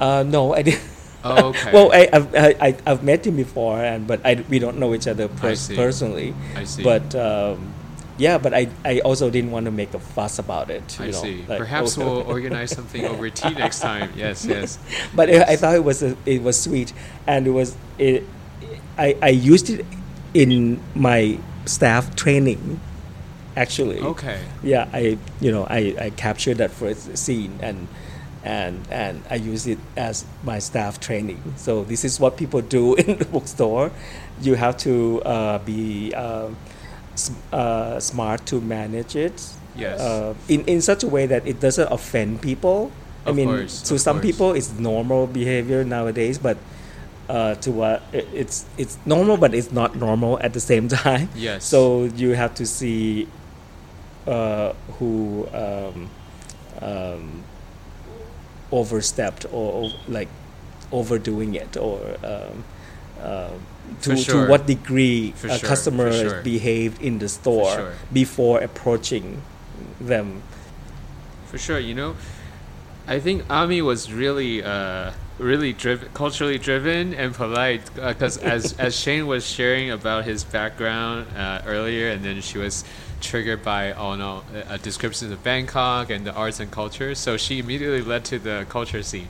Uh, no, I didn't. Oh, okay. well, I, I've I, I- I've met him before, and but I, we don't know each other I pers- see. personally. I see. But um, yeah, but I, I also didn't want to make a fuss about it. You I know, see. like, Perhaps oh, we'll organize something over tea next time. Yes, yes. but I, I thought it was a, it was sweet, and it was it, I I used it in my staff training, actually. Okay. Yeah, I you know I, I captured that first scene and and and I use it as my staff training. So this is what people do in the bookstore. You have to uh, be s- uh, smart to manage it. Yes. Uh, in in such a way that it doesn't offend people. I Of mean, course, to some course. people it's normal behavior nowadays, but uh, to what it, it's it's normal, but it's not normal at the same time. Yes. So you have to see uh, who um, um, overstepped or, or like overdoing it or um, uh, For to, sure. to what degree For a sure, customer sure. behaved in the store before approaching them. For sure, you know, I think Ami was really, uh, really driven, culturally driven and polite. Because as as Shane was sharing about his background uh, earlier, and then she was triggered by oh no, uh, descriptions of Bangkok and the arts and culture, so she immediately led to the culture scene.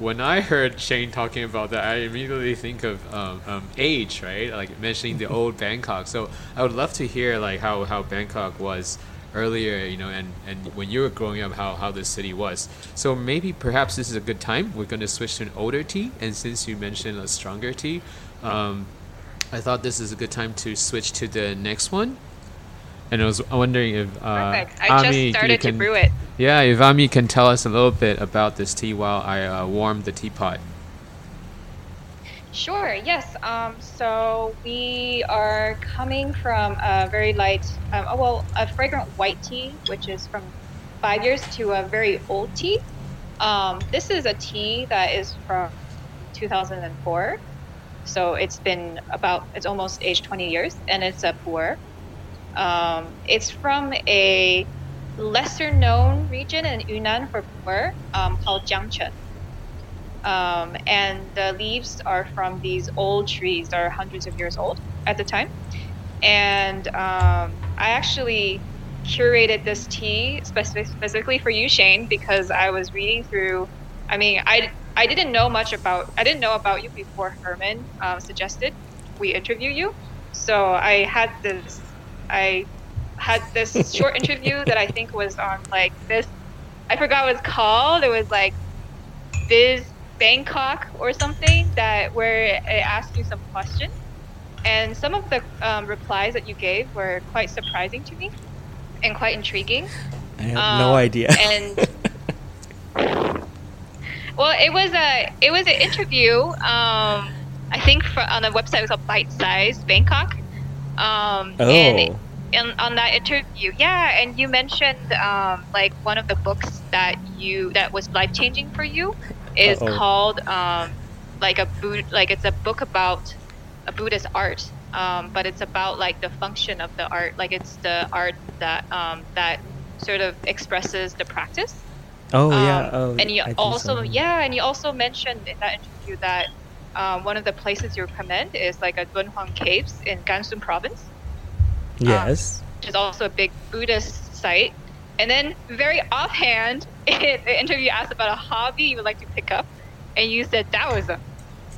When I heard Shane talking about that, I immediately think of um, um, age, right? Like mentioning the old Bangkok. So I would love to hear like how, how Bangkok was earlier, you know, and, and when you were growing up, how, how the city was. So maybe perhaps this is a good time. We're going to switch to an older tea. And since you mentioned a stronger tea, um, I thought this is a good time to switch to the next one. And I was wondering if uh, Perfect. I Ami, just started to brew it. Yeah, if Ami can tell us a little bit about this tea while I uh, warm the teapot. Sure. Yes. Um, so we are coming from a very light, um, oh, well, a fragrant white tea, which is from five years, to a very old tea. Um, this is a tea that is from 2004. So it's been about, it's almost aged 20 years, and it's a pu'er. Um, it's from a lesser known region in Yunnan for pu'er um, called Jiang Cheng. Um, and the leaves are from these old trees that are hundreds of years old at the time. And um, I actually curated this tea specific, specifically for you, Shane, because I was reading through. I mean, I I didn't know much about I didn't know about you before Herman um, suggested we interview you. So I had this I had this short interview that I think was on like this. I forgot what it's called. It was like Biz Bangkok or something that where it asked you some questions, and some of the um, replies that you gave were quite surprising to me and quite intriguing. I have Um, no idea. and well, it was a it was an interview. Um, I think for, on a website it was called Bite Size Bangkok. Um, oh, and in, on that interview, yeah, and you mentioned um, like one of the books that you that was life changing for you is Uh-oh. called um, like a Bud- like it's a book about a Buddhist art, um, but it's about like the function of the art, like it's the art that um, that sort of expresses the practice. oh Um, yeah. Oh, and you I also so. yeah, and you also mentioned in that interview that um, one of the places you recommend is like a Dunhuang Caves in Gansu Province Yes. which is also a big Buddhist site. And then, very offhand, in the interview asked about a hobby you would like to pick up, and you said Taoism.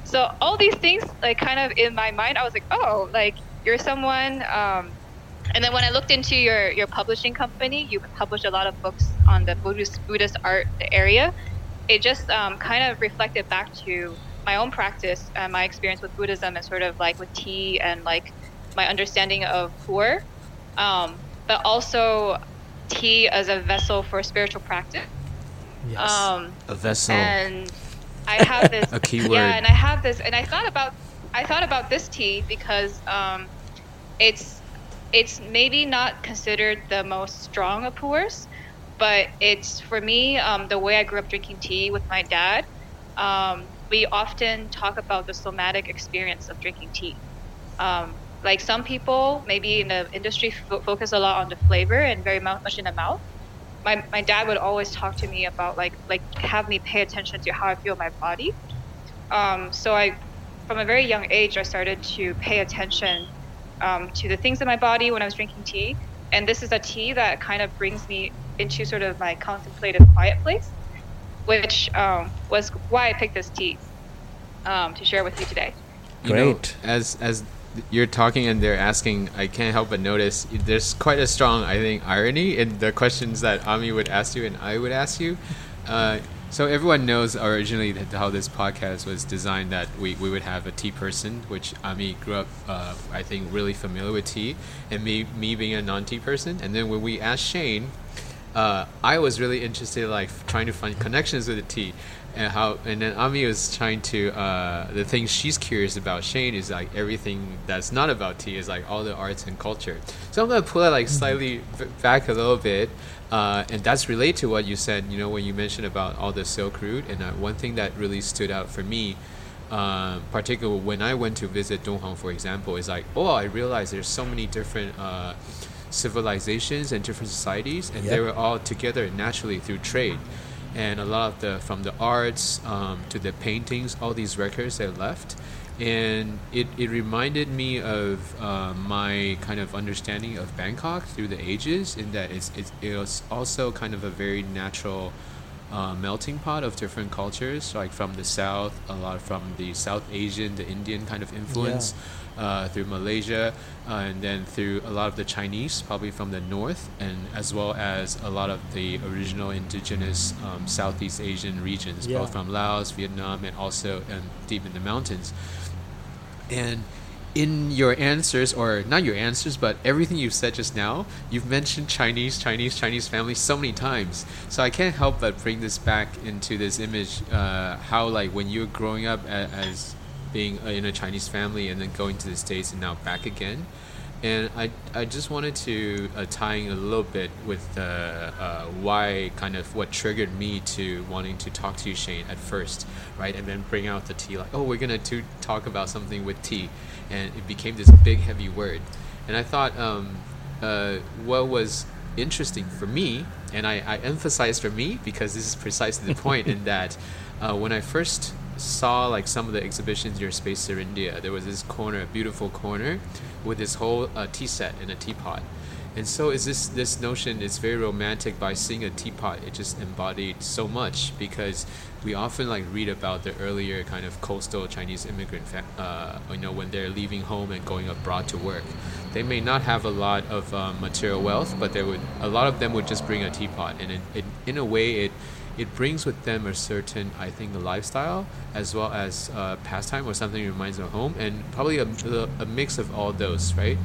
So all these things, like kind of in my mind, I was like, oh, like you're someone. Um, and then when I looked into your your publishing company, you publish a lot of books on the Buddhist Buddhist art area. It just um, kind of reflected back to my own practice and my experience with Buddhism and sort of like with tea and like my understanding of pu'er, um, but also tea as a vessel for spiritual practice. yes. Um, A vessel. and I have this A key word. Yeah, and I have this, and I thought about I thought about this tea because um, it's it's maybe not considered the most strong of pu'ers, but it's for me um, the way I grew up drinking tea with my dad. Um, we often talk about the somatic experience of drinking tea. Um, like some people, maybe in the industry, fo- focus a lot on the flavor and very mu- much in the mouth my, my dad would always talk to me about like like have me pay attention to how I feel my body. Um, so I, from a very young age, I started to pay attention um, to the things in my body when I was drinking tea. And this is a tea that kind of brings me into sort of my contemplative quiet place, which um, was why I picked this tea um, to share with you today. You know, Great. as as you're talking and they're asking, I can't help but notice there's quite a strong, I think, irony in the questions that Ami would ask you and I would ask you. Uh, so everyone knows originally how this podcast was designed that we, we would have a tea person, which Ami grew up, uh, I think, really familiar with tea, and me me being a non-tea person. And then when we asked Shane, uh, I was really interested, like trying to find connections with the tea, and how. And then Ami was trying to. Uh, the thing she's curious about Shane is like everything that's not about tea is like all the arts and culture. So I'm gonna pull it like slightly back a little bit, uh, and that's related to what you said. You know, when you mentioned about all the Silk Route, and uh, one thing that really stood out for me. Uh, particularly when I went to visit Dunhuang, for example, is like, oh, I realized there's so many different uh, civilizations and different societies, and they were all together naturally through trade. And a lot of the from the arts um, to the paintings, all these records they left, and it, it reminded me of uh, my kind of understanding of Bangkok through the ages, in that it's, it's it was also kind of a very natural uh, melting pot of different cultures, like from the south, a lot from the South Asian, the Indian kind of influence, uh, through Malaysia, uh, and then through a lot of the Chinese, probably from the north, and as well as a lot of the original indigenous um, Southeast Asian regions, Yeah. both from Laos, Vietnam, and also um, deep in the mountains. And in your answers, or not your answers, but everything you've said just now, you've mentioned Chinese, Chinese, Chinese family so many times. So I can't help but bring this back into this image. Uh, how like when you're growing up a, as being in a Chinese family and then going to the States and now back again. And I, I just wanted to uh, tie in a little bit with uh, uh, why kind of what triggered me to wanting to talk to you, Shane, at first, right? And then bring out the tea, like, oh, we're gonna to talk about something with tea, and it became this big, heavy word. And I thought, um, uh, what was interesting for me, and I, I emphasize for me because this is precisely the point, in that uh, when I first saw like some of the exhibitions your Serindia, there was this corner, a beautiful corner, with this whole uh, tea set in a teapot. And so is this this notion is very romantic by seeing a teapot it just embodied so much because we often like read about the earlier kind of coastal Chinese immigrant fa- uh, you know when they're leaving home and going abroad to work they may not have a lot of um, material wealth but they would a lot of them would just bring a teapot and it, it, in a way it it brings with them a certain, I think, lifestyle as well as uh, pastime or something that reminds them of home, and probably a, a mix of all those, right?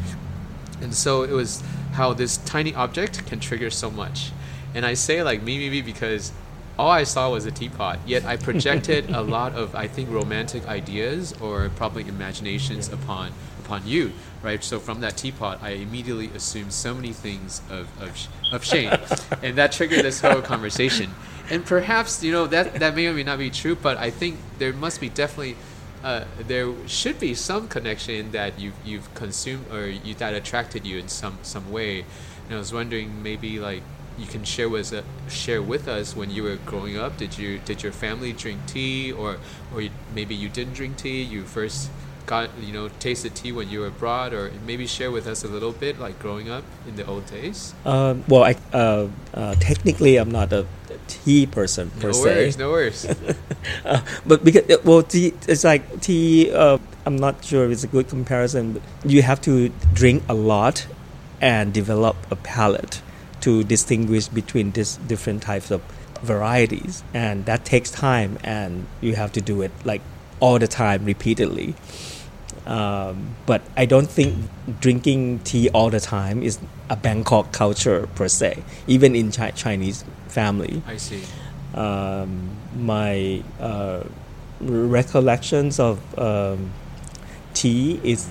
And so it was how this tiny object can trigger so much. And I say like me, me, me because all I saw was a teapot. Yet I projected a lot of, I think, romantic ideas or probably imaginations upon upon you, right? So from that teapot, I immediately assumed so many things of of, of Shane, and that triggered this whole conversation and perhaps you know that that may or may not be true, but I think there must be definitely uh, there should be some connection that you've you've consumed or you, that attracted you in some some way. And I was wondering maybe like you can share with uh, share with us when you were growing up. Did you did your family drink tea or or you, maybe you didn't drink tea? You first got you know tasted tea when you were abroad, or maybe share with us a little bit like growing up in the old days. Um, well, I, uh, uh, technically, I'm not a tea person per no se. Worries, no worries. uh, but because uh, well, tea it's like tea. Uh, I'm not sure if it's a good comparison. But you have to drink a lot and develop a palate to distinguish between these different types of varieties, and that takes time, and you have to do it like all the time repeatedly. Um, but I don't think drinking tea all the time is a Bangkok culture per se, even in Chi- Chinese family. I see. Um, my uh, recollections of um, tea is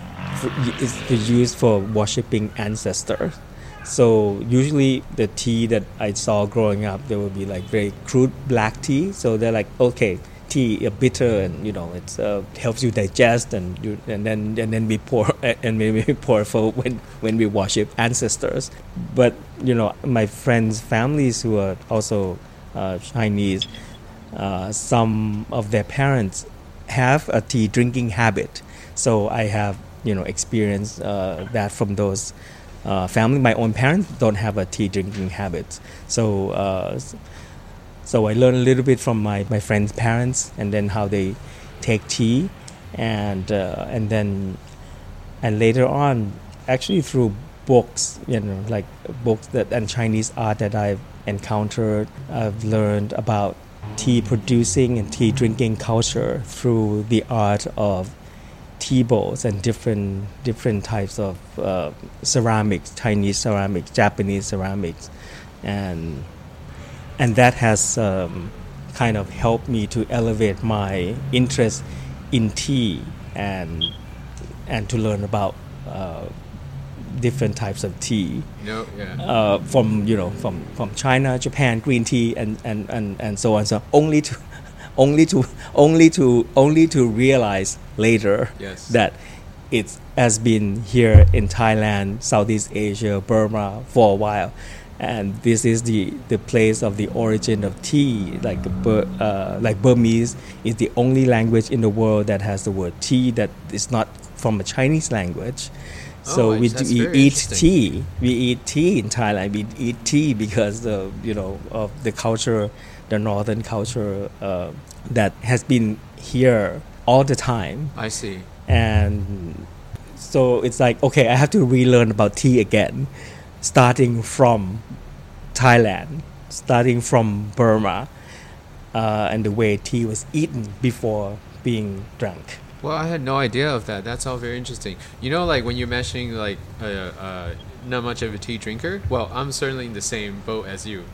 is used for worshiping ancestors. So usually the tea that I saw growing up, there would be like very crude black tea. So they're like, okay, tea are bitter and you know it uh, helps you digest and you and then and then we pour and maybe pour for when when we worship ancestors. But you know my friends families who are also uh, Chinese uh, some of their parents have a tea drinking habit. So I have you know experienced uh, that from those uh, family. My own parents don't have a tea drinking habit. So uh, so I learned a little bit from my, my friends' parents and then how they take tea and uh, and then and later on actually through books you know like books that and Chinese art that I've encountered I've learned about tea producing and tea drinking culture through the art of tea bowls and different different types of uh, ceramics Chinese ceramics Japanese ceramics. And and that has um, kind of helped me to elevate my interest in tea and and to learn about uh, different types of tea. No, yeah. Uh, from you know from from China, Japan, green tea, and and and, and so on. So only to only to only to only to realize later yes. that it has been here in Thailand, Southeast Asia, Burma for a while and this is the, the place of the origin of tea. Like uh, like Burmese is the only language in the world that has the word tea that is not from a Chinese language. So oh, we, we eat tea. We eat tea in Thailand. We eat tea because the you know of the culture, the northern culture uh, that has been here all the time. I see. And so it's like okay, I have to relearn about tea again starting from Thailand, starting from Burma, uh, and the way tea was eaten before being drunk. Well, I had no idea of that. That's all very interesting. You know, like when you're mentioning like uh, uh, not much of a tea drinker. Well, I'm certainly in the same boat as you,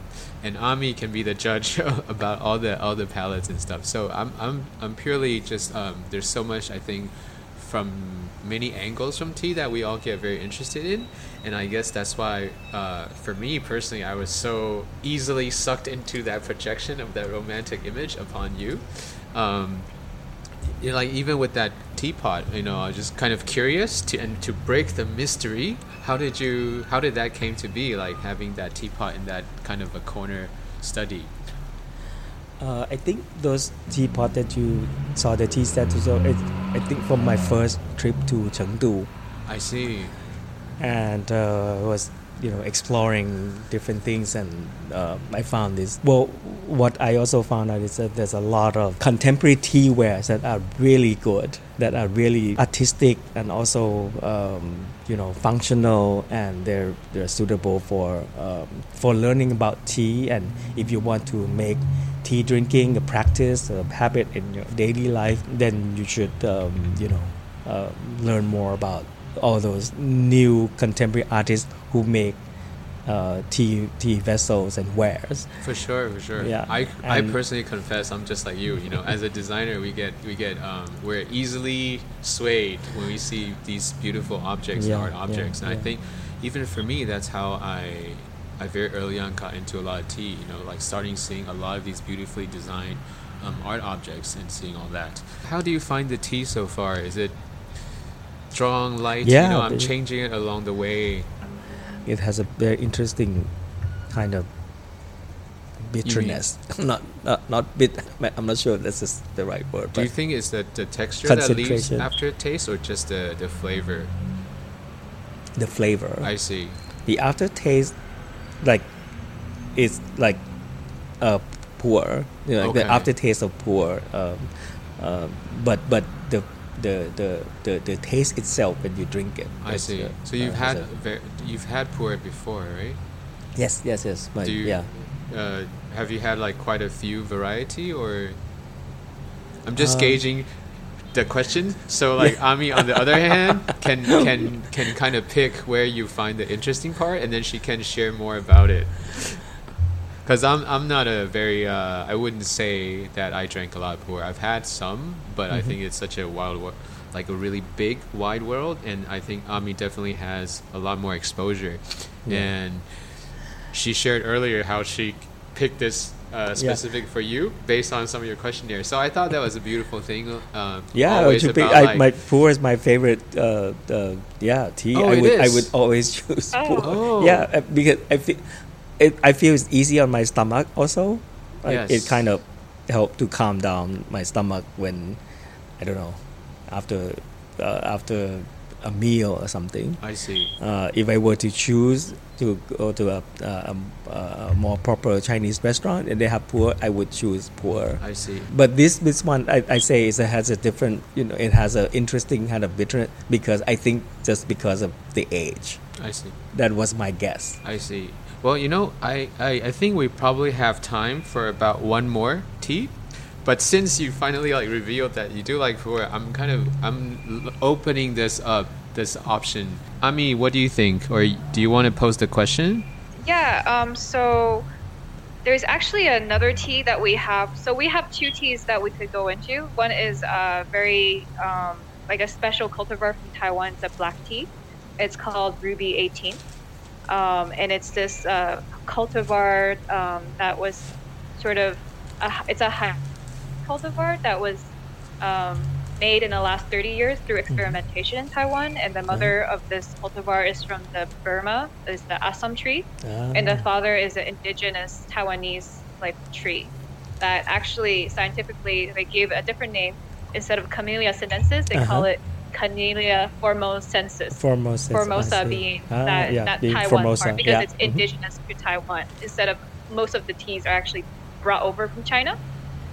and Ami can be the judge about all the all the palettes and stuff. So I'm I'm I'm purely just um, there's so much I think from many angles from tea that we all get very interested in, and I guess that's why uh, for me personally I was so easily sucked into that projection of that romantic image upon you. Um, you know, like even with that teapot, you know, I was just kind of curious to and to break the mystery. How did you? How did that came to be? Like having that teapot in that kind of a corner study. Uh, I think those teapot that you saw the tea statue. So it, I think from my first trip to Chengdu, I see. And uh, was you know exploring different things and uh, I found this. Well what I also found out is that there's a lot of contemporary tea wares that are really good that are really artistic and also um, you know functional and they're they're suitable for um, for learning about tea. And if you want to make tea drinking a practice a habit in your daily life then you should um, you know uh, learn more about all those new contemporary artists who make uh, tea tea vessels and wares. For sure, for sure. Yeah, I, I personally confess I'm just like you. You know, as a designer, we get we get um, we're easily swayed when we see these beautiful objects, Yeah, art yeah, objects, and I think even for me, that's how I I very early on got into a lot of tea. You know, like starting seeing a lot of these beautifully designed um, art objects and seeing all that. How do you find the tea so far? Is it strong, light? Yeah, you know, I'm changing it along the way. It has a very interesting kind of bitterness. not not not bit. I'm not sure if this is the right word. Do you think it's the, the texture that leaves Concentration. aftertaste or just the, the flavor? the flavor, I see. the aftertaste, like, it's like uh, pu'er. You know, like Okay. the aftertaste of pu'er. Um, um, but but the the, the, the, the taste itself when you drink it. I see. uh, So you've uh, had a- ver- you've had puer before, right? yes yes yes. My, Do you, yeah. Uh, have you had like quite a few variety or? I'm just Um, gauging the question. So like Ami, on the other hand, can can can kind of pick where you find the interesting part, and then she can share more about it. Because I'm I'm not a very uh, I wouldn't say that I drank a lot of puer. I've had some, but I Mhm. think it's such a wild world, like a really big wide world, and I think Ami definitely has a lot more exposure. Yeah. And she shared earlier how she picked this uh, specific for you based on some of your questionnaire. So I thought that was a beautiful thing. Uh, Yeah, always to pick, about, I, like- my puer is my favorite. Uh, uh, yeah, tea. Oh, I it would I would always choose Oh. Oh. Yeah, uh, because I feel it. I feel it's easy on my stomach also. Like, It kind of helped to calm down my stomach when I don't know after uh, after a meal or something. I see. Uh, if I were to choose to go to a, a, a, a more proper Chinese restaurant and they have pu'er, I would choose pu'er. I see. But this this one I, I say is it has a different you know it has an interesting kind of bitterness because I think just because of the age I see. that was my guess. I see. Well, you know, I, I, I think we probably have time for about one more tea. But since you finally like revealed that you do like puer, I'm kind of I'm opening this up, this option. Ami, what do you think? Or do you want to pose the question? Yeah, um, so there's actually another tea that we have. So we have two teas that we could go into. One is uh, very um, like a special cultivar from Taiwan. It's a black tea. It's called Ruby 18, um, and it's this uh, cultivar um, that was sort of a, it's a high cultivar that was um, made in the last 30 years through experimentation in Taiwan. And the mother of this cultivar is from the Burma, is the Assam tree. And the Ah, father is an indigenous Taiwanese like tree that actually scientifically they gave a different name. Instead of Camellia sinensis they call Uh-huh. it Camellia formosensis. Formosa. Formosa being Ah, that, yeah, that being Taiwan Formosa, part because yeah, it's mhm. indigenous to Taiwan instead of most of the teas are actually brought over from China.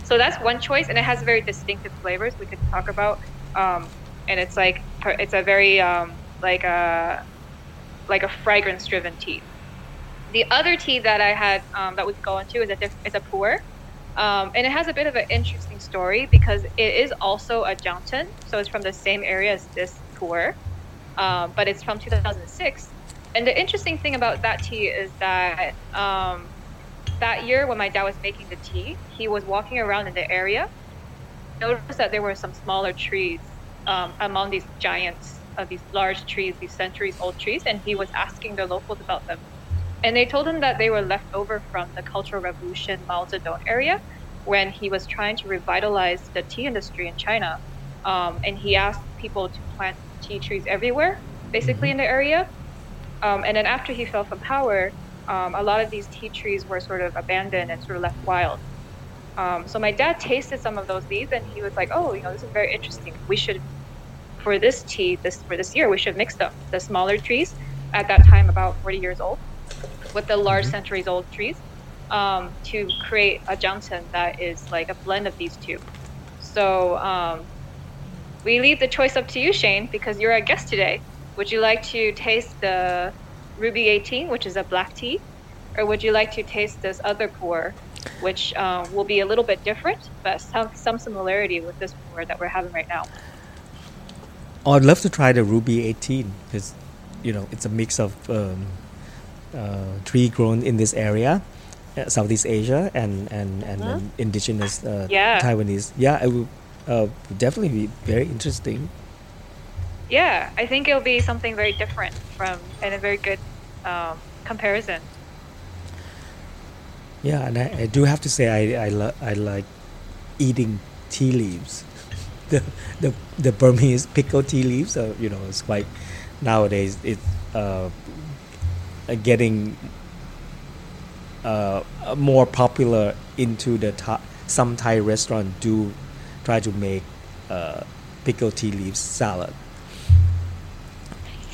So that's one choice, and it has very distinctive flavors we could talk about. Um, and it's like it's a very um, like a like a fragrance driven tea. The other tea that I had um, that we could go into is a diff- is a puer, um, and it has a bit of an interesting story because it is also a Jiang Cheng, so it's from the same area as this tour, um, but it's from 2006. And the interesting thing about that tea is that um, that year when my dad was making the tea, he was walking around in the area. Noticed that there were some smaller trees um, among these giants of these large trees, these centuries old trees, and he was asking the locals about them. And they told him that they were left over from the Cultural Revolution Mao Zedong area when he was trying to revitalize the tea industry in China. Um, and he asked people to plant tea trees everywhere, basically in the area. Um, and then after he fell from power, um, a lot of these tea trees were sort of abandoned and sort of left wild. Um, so my dad tasted some of those leaves, and he was like, "Oh, you know, this is very interesting. We should, for this tea, this for this year, we should mix them. The smaller trees, at that time about 40 years old, with the large centuries old trees, um, to create a jiang cheng that is like a blend of these two. So um, we leave the choice up to you, Shane, because you're our guest today. Would you like to taste the Ruby 18, which is a black tea, or would you like to taste this other pu'er, which um, will be a little bit different, but some some similarity with this pu'er that we're having right now? I'd love to try the Ruby 18 because, you know, it's a mix of um, uh, tree grown in this area, uh, Southeast Asia, and and and, and indigenous uh, Yeah. Taiwanese. Yeah, it would uh, definitely be very interesting. Yeah, I think it'll be something very different from and a very good um, comparison. Yeah, and I, I do have to say I I, lo- I like eating tea leaves. the the the Burmese pickled tea leaves. Are, you know, it's quite nowadays it's uh, uh, getting uh, more popular into the Thai, some Thai restaurant do try to make uh, pickled tea leaves salad.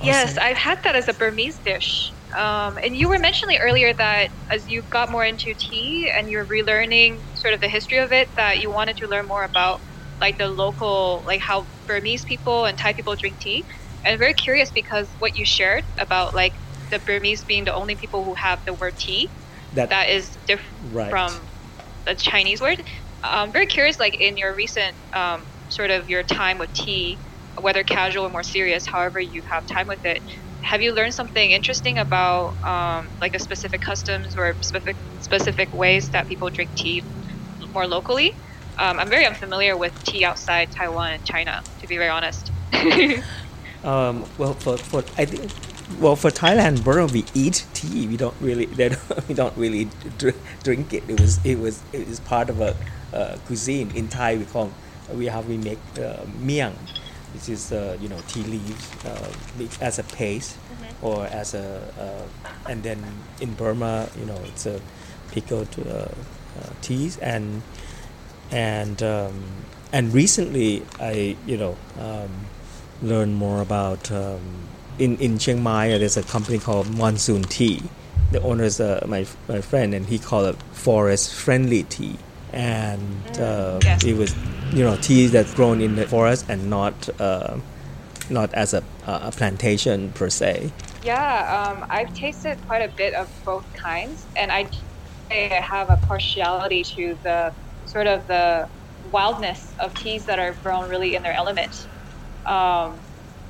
Yes, I've had that as a Burmese dish. Um, and you were mentioning earlier that as you got more into tea and you're relearning sort of the history of it, that you wanted to learn more about like the local, like how Burmese people and Thai people drink tea. And I'm very curious because what you shared about like the Burmese being the only people who have the word tea, That, that is different right. from the Chinese word. I'm very curious, like in your recent um, sort of your time with tea, whether casual or more serious, however you have time with it, have you learned something interesting about um, like the specific customs or specific specific ways that people drink tea more locally? Um, I'm very unfamiliar with tea outside Taiwan and China, to be very honest. Um, well, for, for I think, well, for Thailand, Burma, we eat tea. We don't really, they don't, we don't really dr- drink it. It was, it was, it is part of a uh, cuisine in Thai. We call, we have we make uh, miang, which is uh, you know tea leaves uh, as a paste or as a, uh, and then in Burma, you know, it's a pickled uh, uh, teas and and um, and recently I you know um, learned more about um, in in Chiang Mai. uh, There's a company called Monsoon Tea. The owner is uh, my my friend, and he called it forest friendly tea. And uh, yes. it was you know tea that's grown in the forest and not uh, not as a a plantation per se. Yeah, um, I've tasted quite a bit of both kinds, and I I have a partiality to the sort of the wildness of teas that are grown really in their element. Um,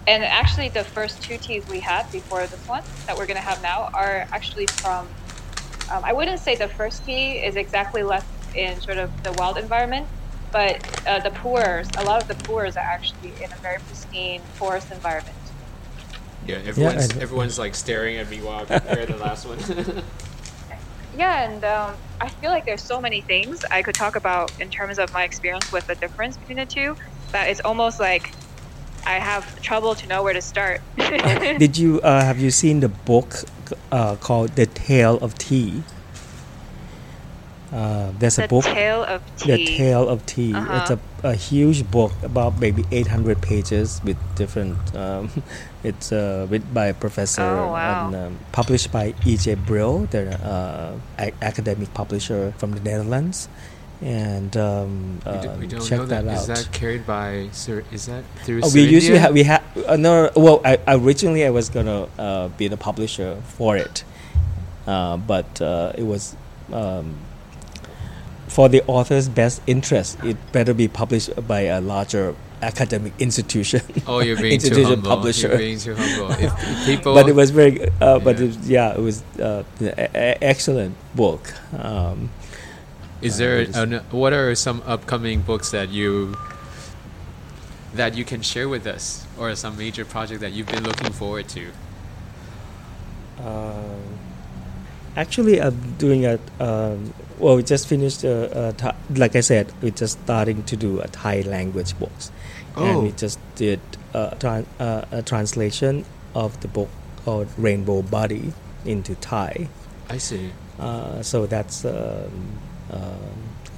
and actually, the first two teas we had before this one that we're going to have now are actually from. Um, I wouldn't say the first tea is exactly left in sort of the wild environment, but uh, the pu'ers, a lot of the pu'ers are actually in a very pristine forest environment. Yeah, everyone's I- everyone's like staring at me while I compare the last one. Yeah, and um, I feel like there's so many things I could talk about in terms of my experience with the difference between the two that it's almost like I have trouble to know where to start. Did you uh, have you seen the book uh, called The Tale of Tea? Uh, there's the a book, tale of Tea. The. Tale of Tea. Uh-huh. It's a, a huge book about maybe 800 pages with different. Um, it's uh, written by a professor Oh, wow. and um, published by E.J. Brill, the uh, a- academic publisher from the Netherlands. And um, we, uh, do, we don't check know that. that, Is out. that carried by Sir? Is that through? Oh, we usually have we have uh, no well I, originally I was gonna uh, be the publisher for it, uh, but uh, it was um, for the author's best interest, it better be published by a larger academic institution. Oh, you're being too institution humble. publisher. You're being too humble. If, people, but it was very, uh, but Yeah. it, yeah, it was uh, a- a- excellent book. Um, Is Uh, there is- an, what are some upcoming books that you that you can share with us, or some major project that you've been looking forward to? Um, actually, I'm doing a. Um, well, we just finished. A, a Thai, like I said, we're just starting to do a Thai language books, and Oh. we just did a, tran- uh, a translation of the book called Rainbow Body into Thai. I see. Uh, so that's um,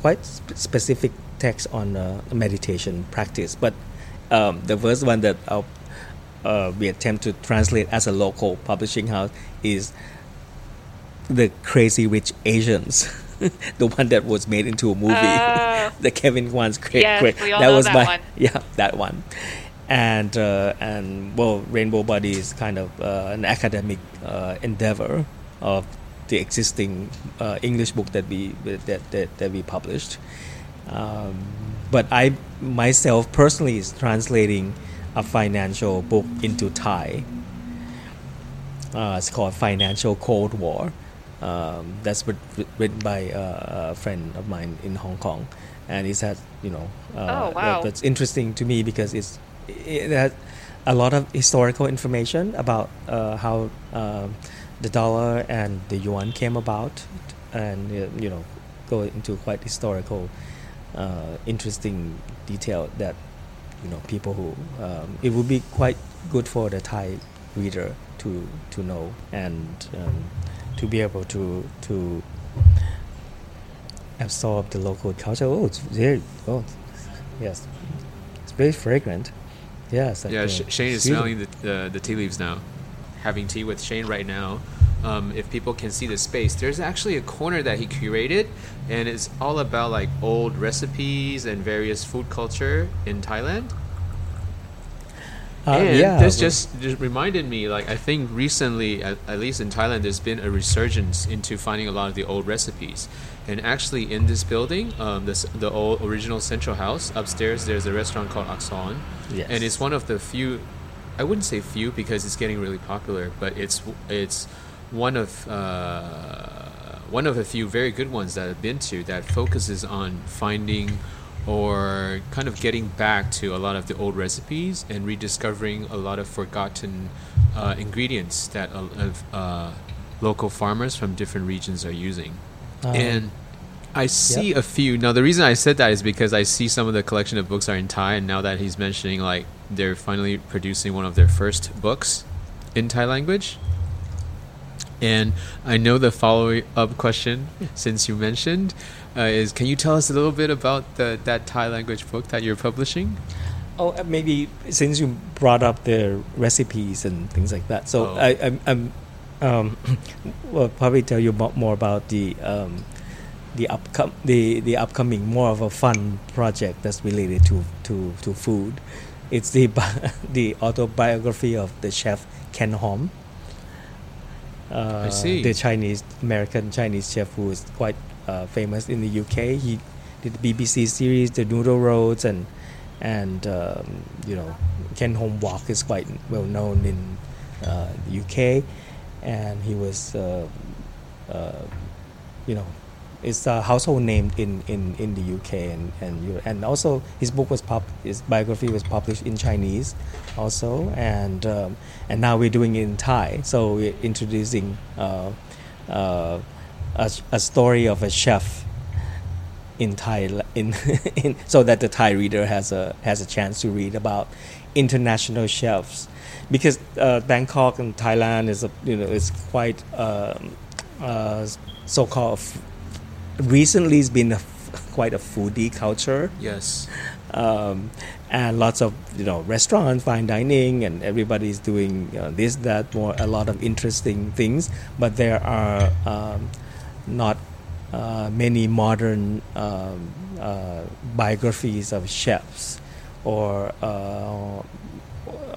quite sp- specific text on uh, meditation practice. But um, the first one that uh, we attempt to translate as a local publishing house is the Crazy Rich Asians, the one that was made into a movie. Oh. the Kevin Kwan's cra- Yes, all that was that my one. yeah that one. And uh, and well, Rainbow Body is kind of uh, an academic uh, endeavor of the existing uh, English book that we that that, that we published. Um, but I myself personally is translating a financial book into Thai. Uh, it's called Financial Cold War. Um, that's writ- writ- written by uh, a friend of mine in Hong Kong, and it's had you know. Uh, Oh, wow. That's interesting to me because it's it has a lot of historical information about uh, how um, the dollar and the yuan came about, and uh, you know, go into quite historical, uh, interesting detail that you know people who um, it would be quite good for the Thai reader to to know and um, to be able to to absorb the local culture. Oh, it's very oh yes, it's very fragrant. Yes, Yeah, Shane is smelling the, uh, the tea leaves now. Having tea with Shane right now. Um, if people can see the space, there's actually a corner that he curated, and it's all about like old recipes and various food culture in Thailand. Uh, and yeah, this just, just reminded me, like I think recently, at, at least in Thailand, there's been a resurgence into finding a lot of the old recipes. And actually, in this building, um, this the old original Central House upstairs, there's a restaurant called Aksorn, Yes. and it's one of the few. I wouldn't say few because it's getting really popular, but it's it's one of uh, one of a few very good ones that I've been to that focuses on finding or kind of getting back to a lot of the old recipes and rediscovering a lot of forgotten uh, ingredients that uh, of, uh, local farmers from different regions are using. Um, and I see a few. Now, the reason I said that is because I see some of the collection of books are in Thai, and now that he's mentioning like they're finally producing one of their first books in Thai language. And I know the follow up question, since you mentioned, uh, is can you tell us a little bit about the, that Thai language book that you're publishing? Oh, uh, maybe since you brought up the recipes and things like that, so Oh. I, I'm, I'm um, will probably tell you more about the um, the upcom- the the upcoming more of a fun project that's related to to, to food. It's the the autobiography of the chef Ken Hom. Uh, see. The Chinese American Chinese chef who is quite uh, famous in the UK. He did the BBC series The Noodle Roads and and um, you know Ken Hom Wok is quite well known in uh, the UK, and he was uh, uh, you know it's a household name in, in, in the UK and and Europe. and also his book was pub his biography was published in Chinese also and um, and now we're doing it in Thai so we're introducing uh, uh, a, a story of a chef in Thai in, in so that the Thai reader has a has a chance to read about international chefs because uh, Bangkok and Thailand is a you know is quite um, uh, so-called recently it's been a f- quite a foodie culture Yes. um, and lots of you know restaurants, fine dining, and everybody's doing you know, this, that, more a lot of interesting things. But there are um, not uh, many modern um, uh, biographies of chefs or uh,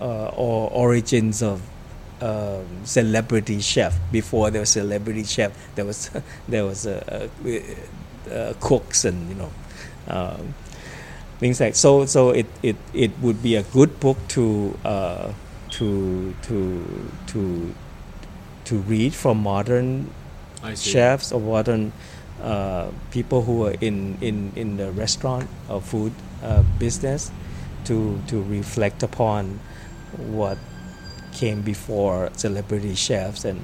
uh, or origins of um, celebrity chef. Before there was celebrity chef, there was there was a, a uh, cooks and you know um, things like so. So it, it, it would be a good book to uh, to to to to read from modern chefs or modern uh, people who are in, in, in the restaurant or food uh, business to to reflect upon what came before celebrity chefs and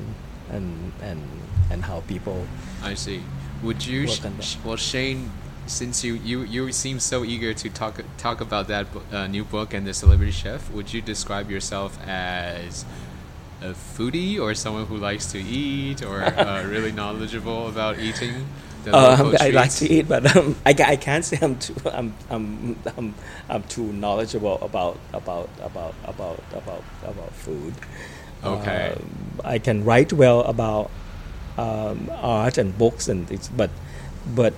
and and and how people I see. Would you, Work sh- on that. sh- well, Shane, since you, you, you seem so eager to talk talk about that uh, new book and the celebrity chef, would you describe yourself as a foodie or someone who likes to eat or uh, really knowledgeable about eating? Um, I like to eat, but um, I, I can't say I'm too I'm, I'm, I'm, I'm too knowledgeable about about about about about about food. Okay. Um, I can write well about um, art and books and things, but but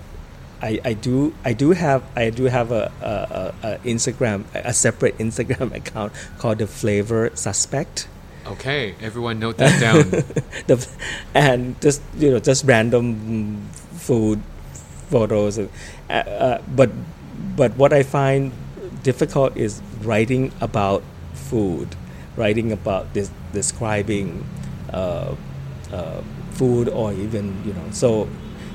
I, I do I do have I do have a, a, a, Instagram a separate Instagram account called the Flavor Suspect. Okay, everyone note that down. the, and just you know just random food photos uh, uh, but but what i find difficult is writing about food writing about this describing uh, uh, food or even you know so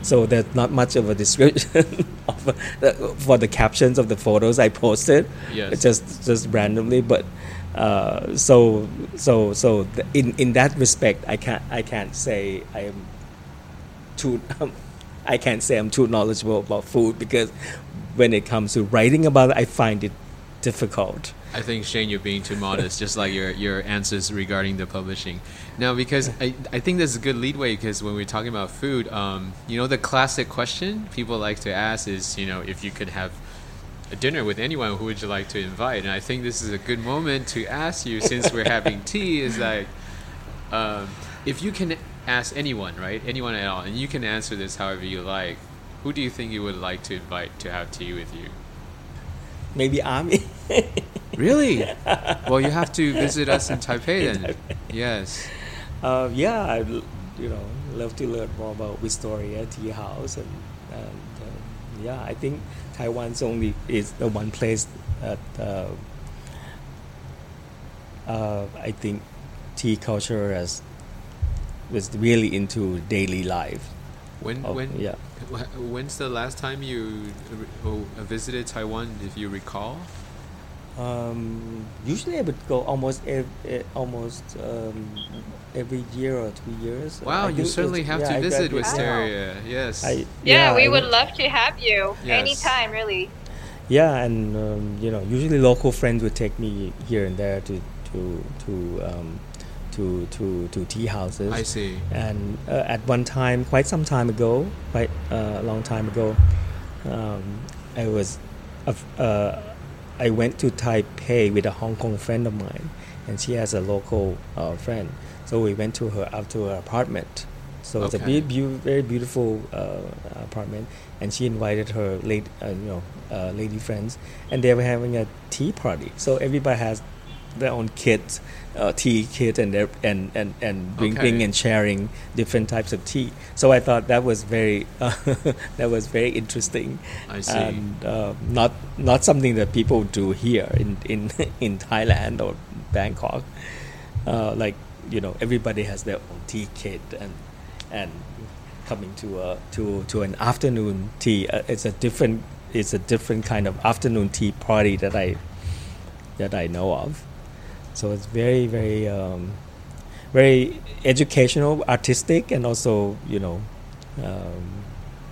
so there's not much of a description of uh, for the captions of the photos i posted Yes. just just randomly but uh, so so so th- in in that respect i can't i can't say i am too um, i can't say i'm too knowledgeable about food because when it comes to writing about it i find it difficult I think Shane, you're being too modest, just like your your answers regarding the publishing. Now, because I, I think this is a good leadway because when we're talking about food, um, you know, the classic question people like to ask is, you know, if you could have a dinner with anyone, who would you like to invite? And I think this is a good moment to ask you, since we're having tea, is like, um, if you can ask anyone, right, anyone at all, and you can answer this however you like, who do you think you would like to invite to have tea with you? maybe Ami Really? well, you have to visit us in Taipei then. Yes. uh, yeah i you know love to learn more about Wistaria tea house and, and uh, yeah i think taiwan's only is the one place that uh, uh, i think tea culture has was really into daily life When of- when yeah when's the last time you uh, oh, visited Taiwan, if you recall? Um, usually I would go almost every, almost um, every year or two years. Wow, I you think certainly have yeah, to I visit graduate- Wistaria. Yes. I, Yeah, we I would went- love to have you Yes. anytime, really. Yeah, and um, you know, usually local friends would take me here and there to to to um, to to to tea houses. I see. And uh, at one time, quite some time ago, quite uh, a long time ago, um, I was, uh, uh, I went to Taipei with a Hong Kong friend of mine, and she has a local uh, friend. So we went to her up to her apartment. So it's a Okay. be- very beautiful uh, apartment, and she invited her late, uh, you know, uh, lady friends, and they were having a tea party. So everybody has their own kit, uh, tea kit, and and and and drinking Okay. and sharing different types of tea. So I thought that was very uh, that was very interesting. I see. And uh, not not something that people do here in in in Thailand or Bangkok. Uh, like you know, everybody has their own tea kit and and coming to a to to an afternoon tea. Uh, it's a different it's a different kind of afternoon tea party that I that I know of. So it's very very um, very educational, artistic, and also you know, um,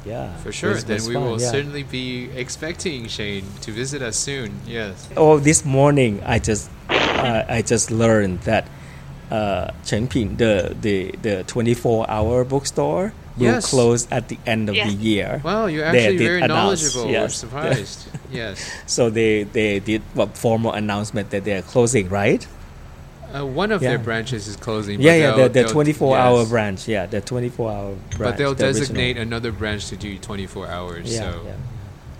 yeah. For sure. it then was we fun, will yeah. certainly be expecting Shane to visit us soon. Yes. Oh, this morning I just uh, I just learned that uh, Chenping, the the the 24 hour bookstore, will Yes. close at the end of Yeah. the year. Wow, you're They actually did very announce, knowledgeable. We're yes. surprised. yes. So they they did a formal announcement that they're closing, right? Uh, one of their branches is closing. yeah, yeah, the, the they'll- 24 hour yes. branch. Yeah, the 24 hour branch. But they'll the original. designate another branch to do 24 hours. Yeah, so yeah.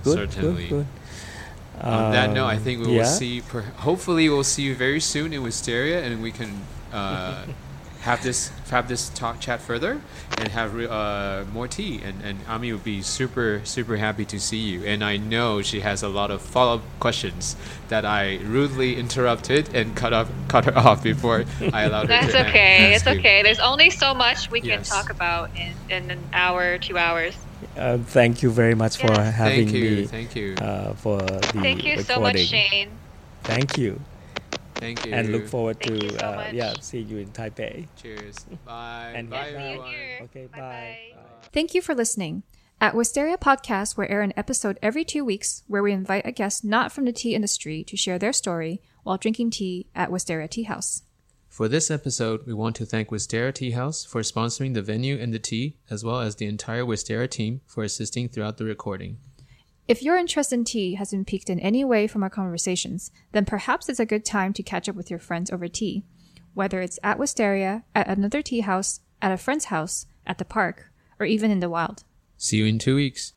Good, certainly. Good, good. on that note, I Um, think we will see. Per- hopefully, we'll see you very soon in Wistaria, and we can uh, have this have this talk chat further and have uh, more tea. And and Ami would be super super happy to see you. And I know she has a lot of follow up questions that I rudely interrupted and cut off cut her off before I allowed her. That's to a- okay. ask It's you. okay. There's only so much we can talk about in, in an hour, two hours. Uh, thank you very much for Yes. having Thank you. me Thank you. uh, for the Thank you so much. Shane. Thank you, Thank you. and look forward Thank to you so uh, yeah see you in Taipei. Cheers. Bye. And bye see you everyone. Okay, Bye-bye. bye. bye. Thank you for listening. At Wistaria Podcast, we air an episode every two weeks where we invite a guest not from the tea industry to share their story while drinking tea at Wistaria Tea House. For this episode, we want to thank Wistaria Tea House for sponsoring the venue and the tea, as well as the entire Wistaria team for assisting throughout the recording. If your interest in tea has been piqued in any way from our conversations, then perhaps it's a good time to catch up with your friends over tea. Whether it's at Wistaria, at another tea house, at a friend's house, at the park, or even in the wild. See you in two weeks.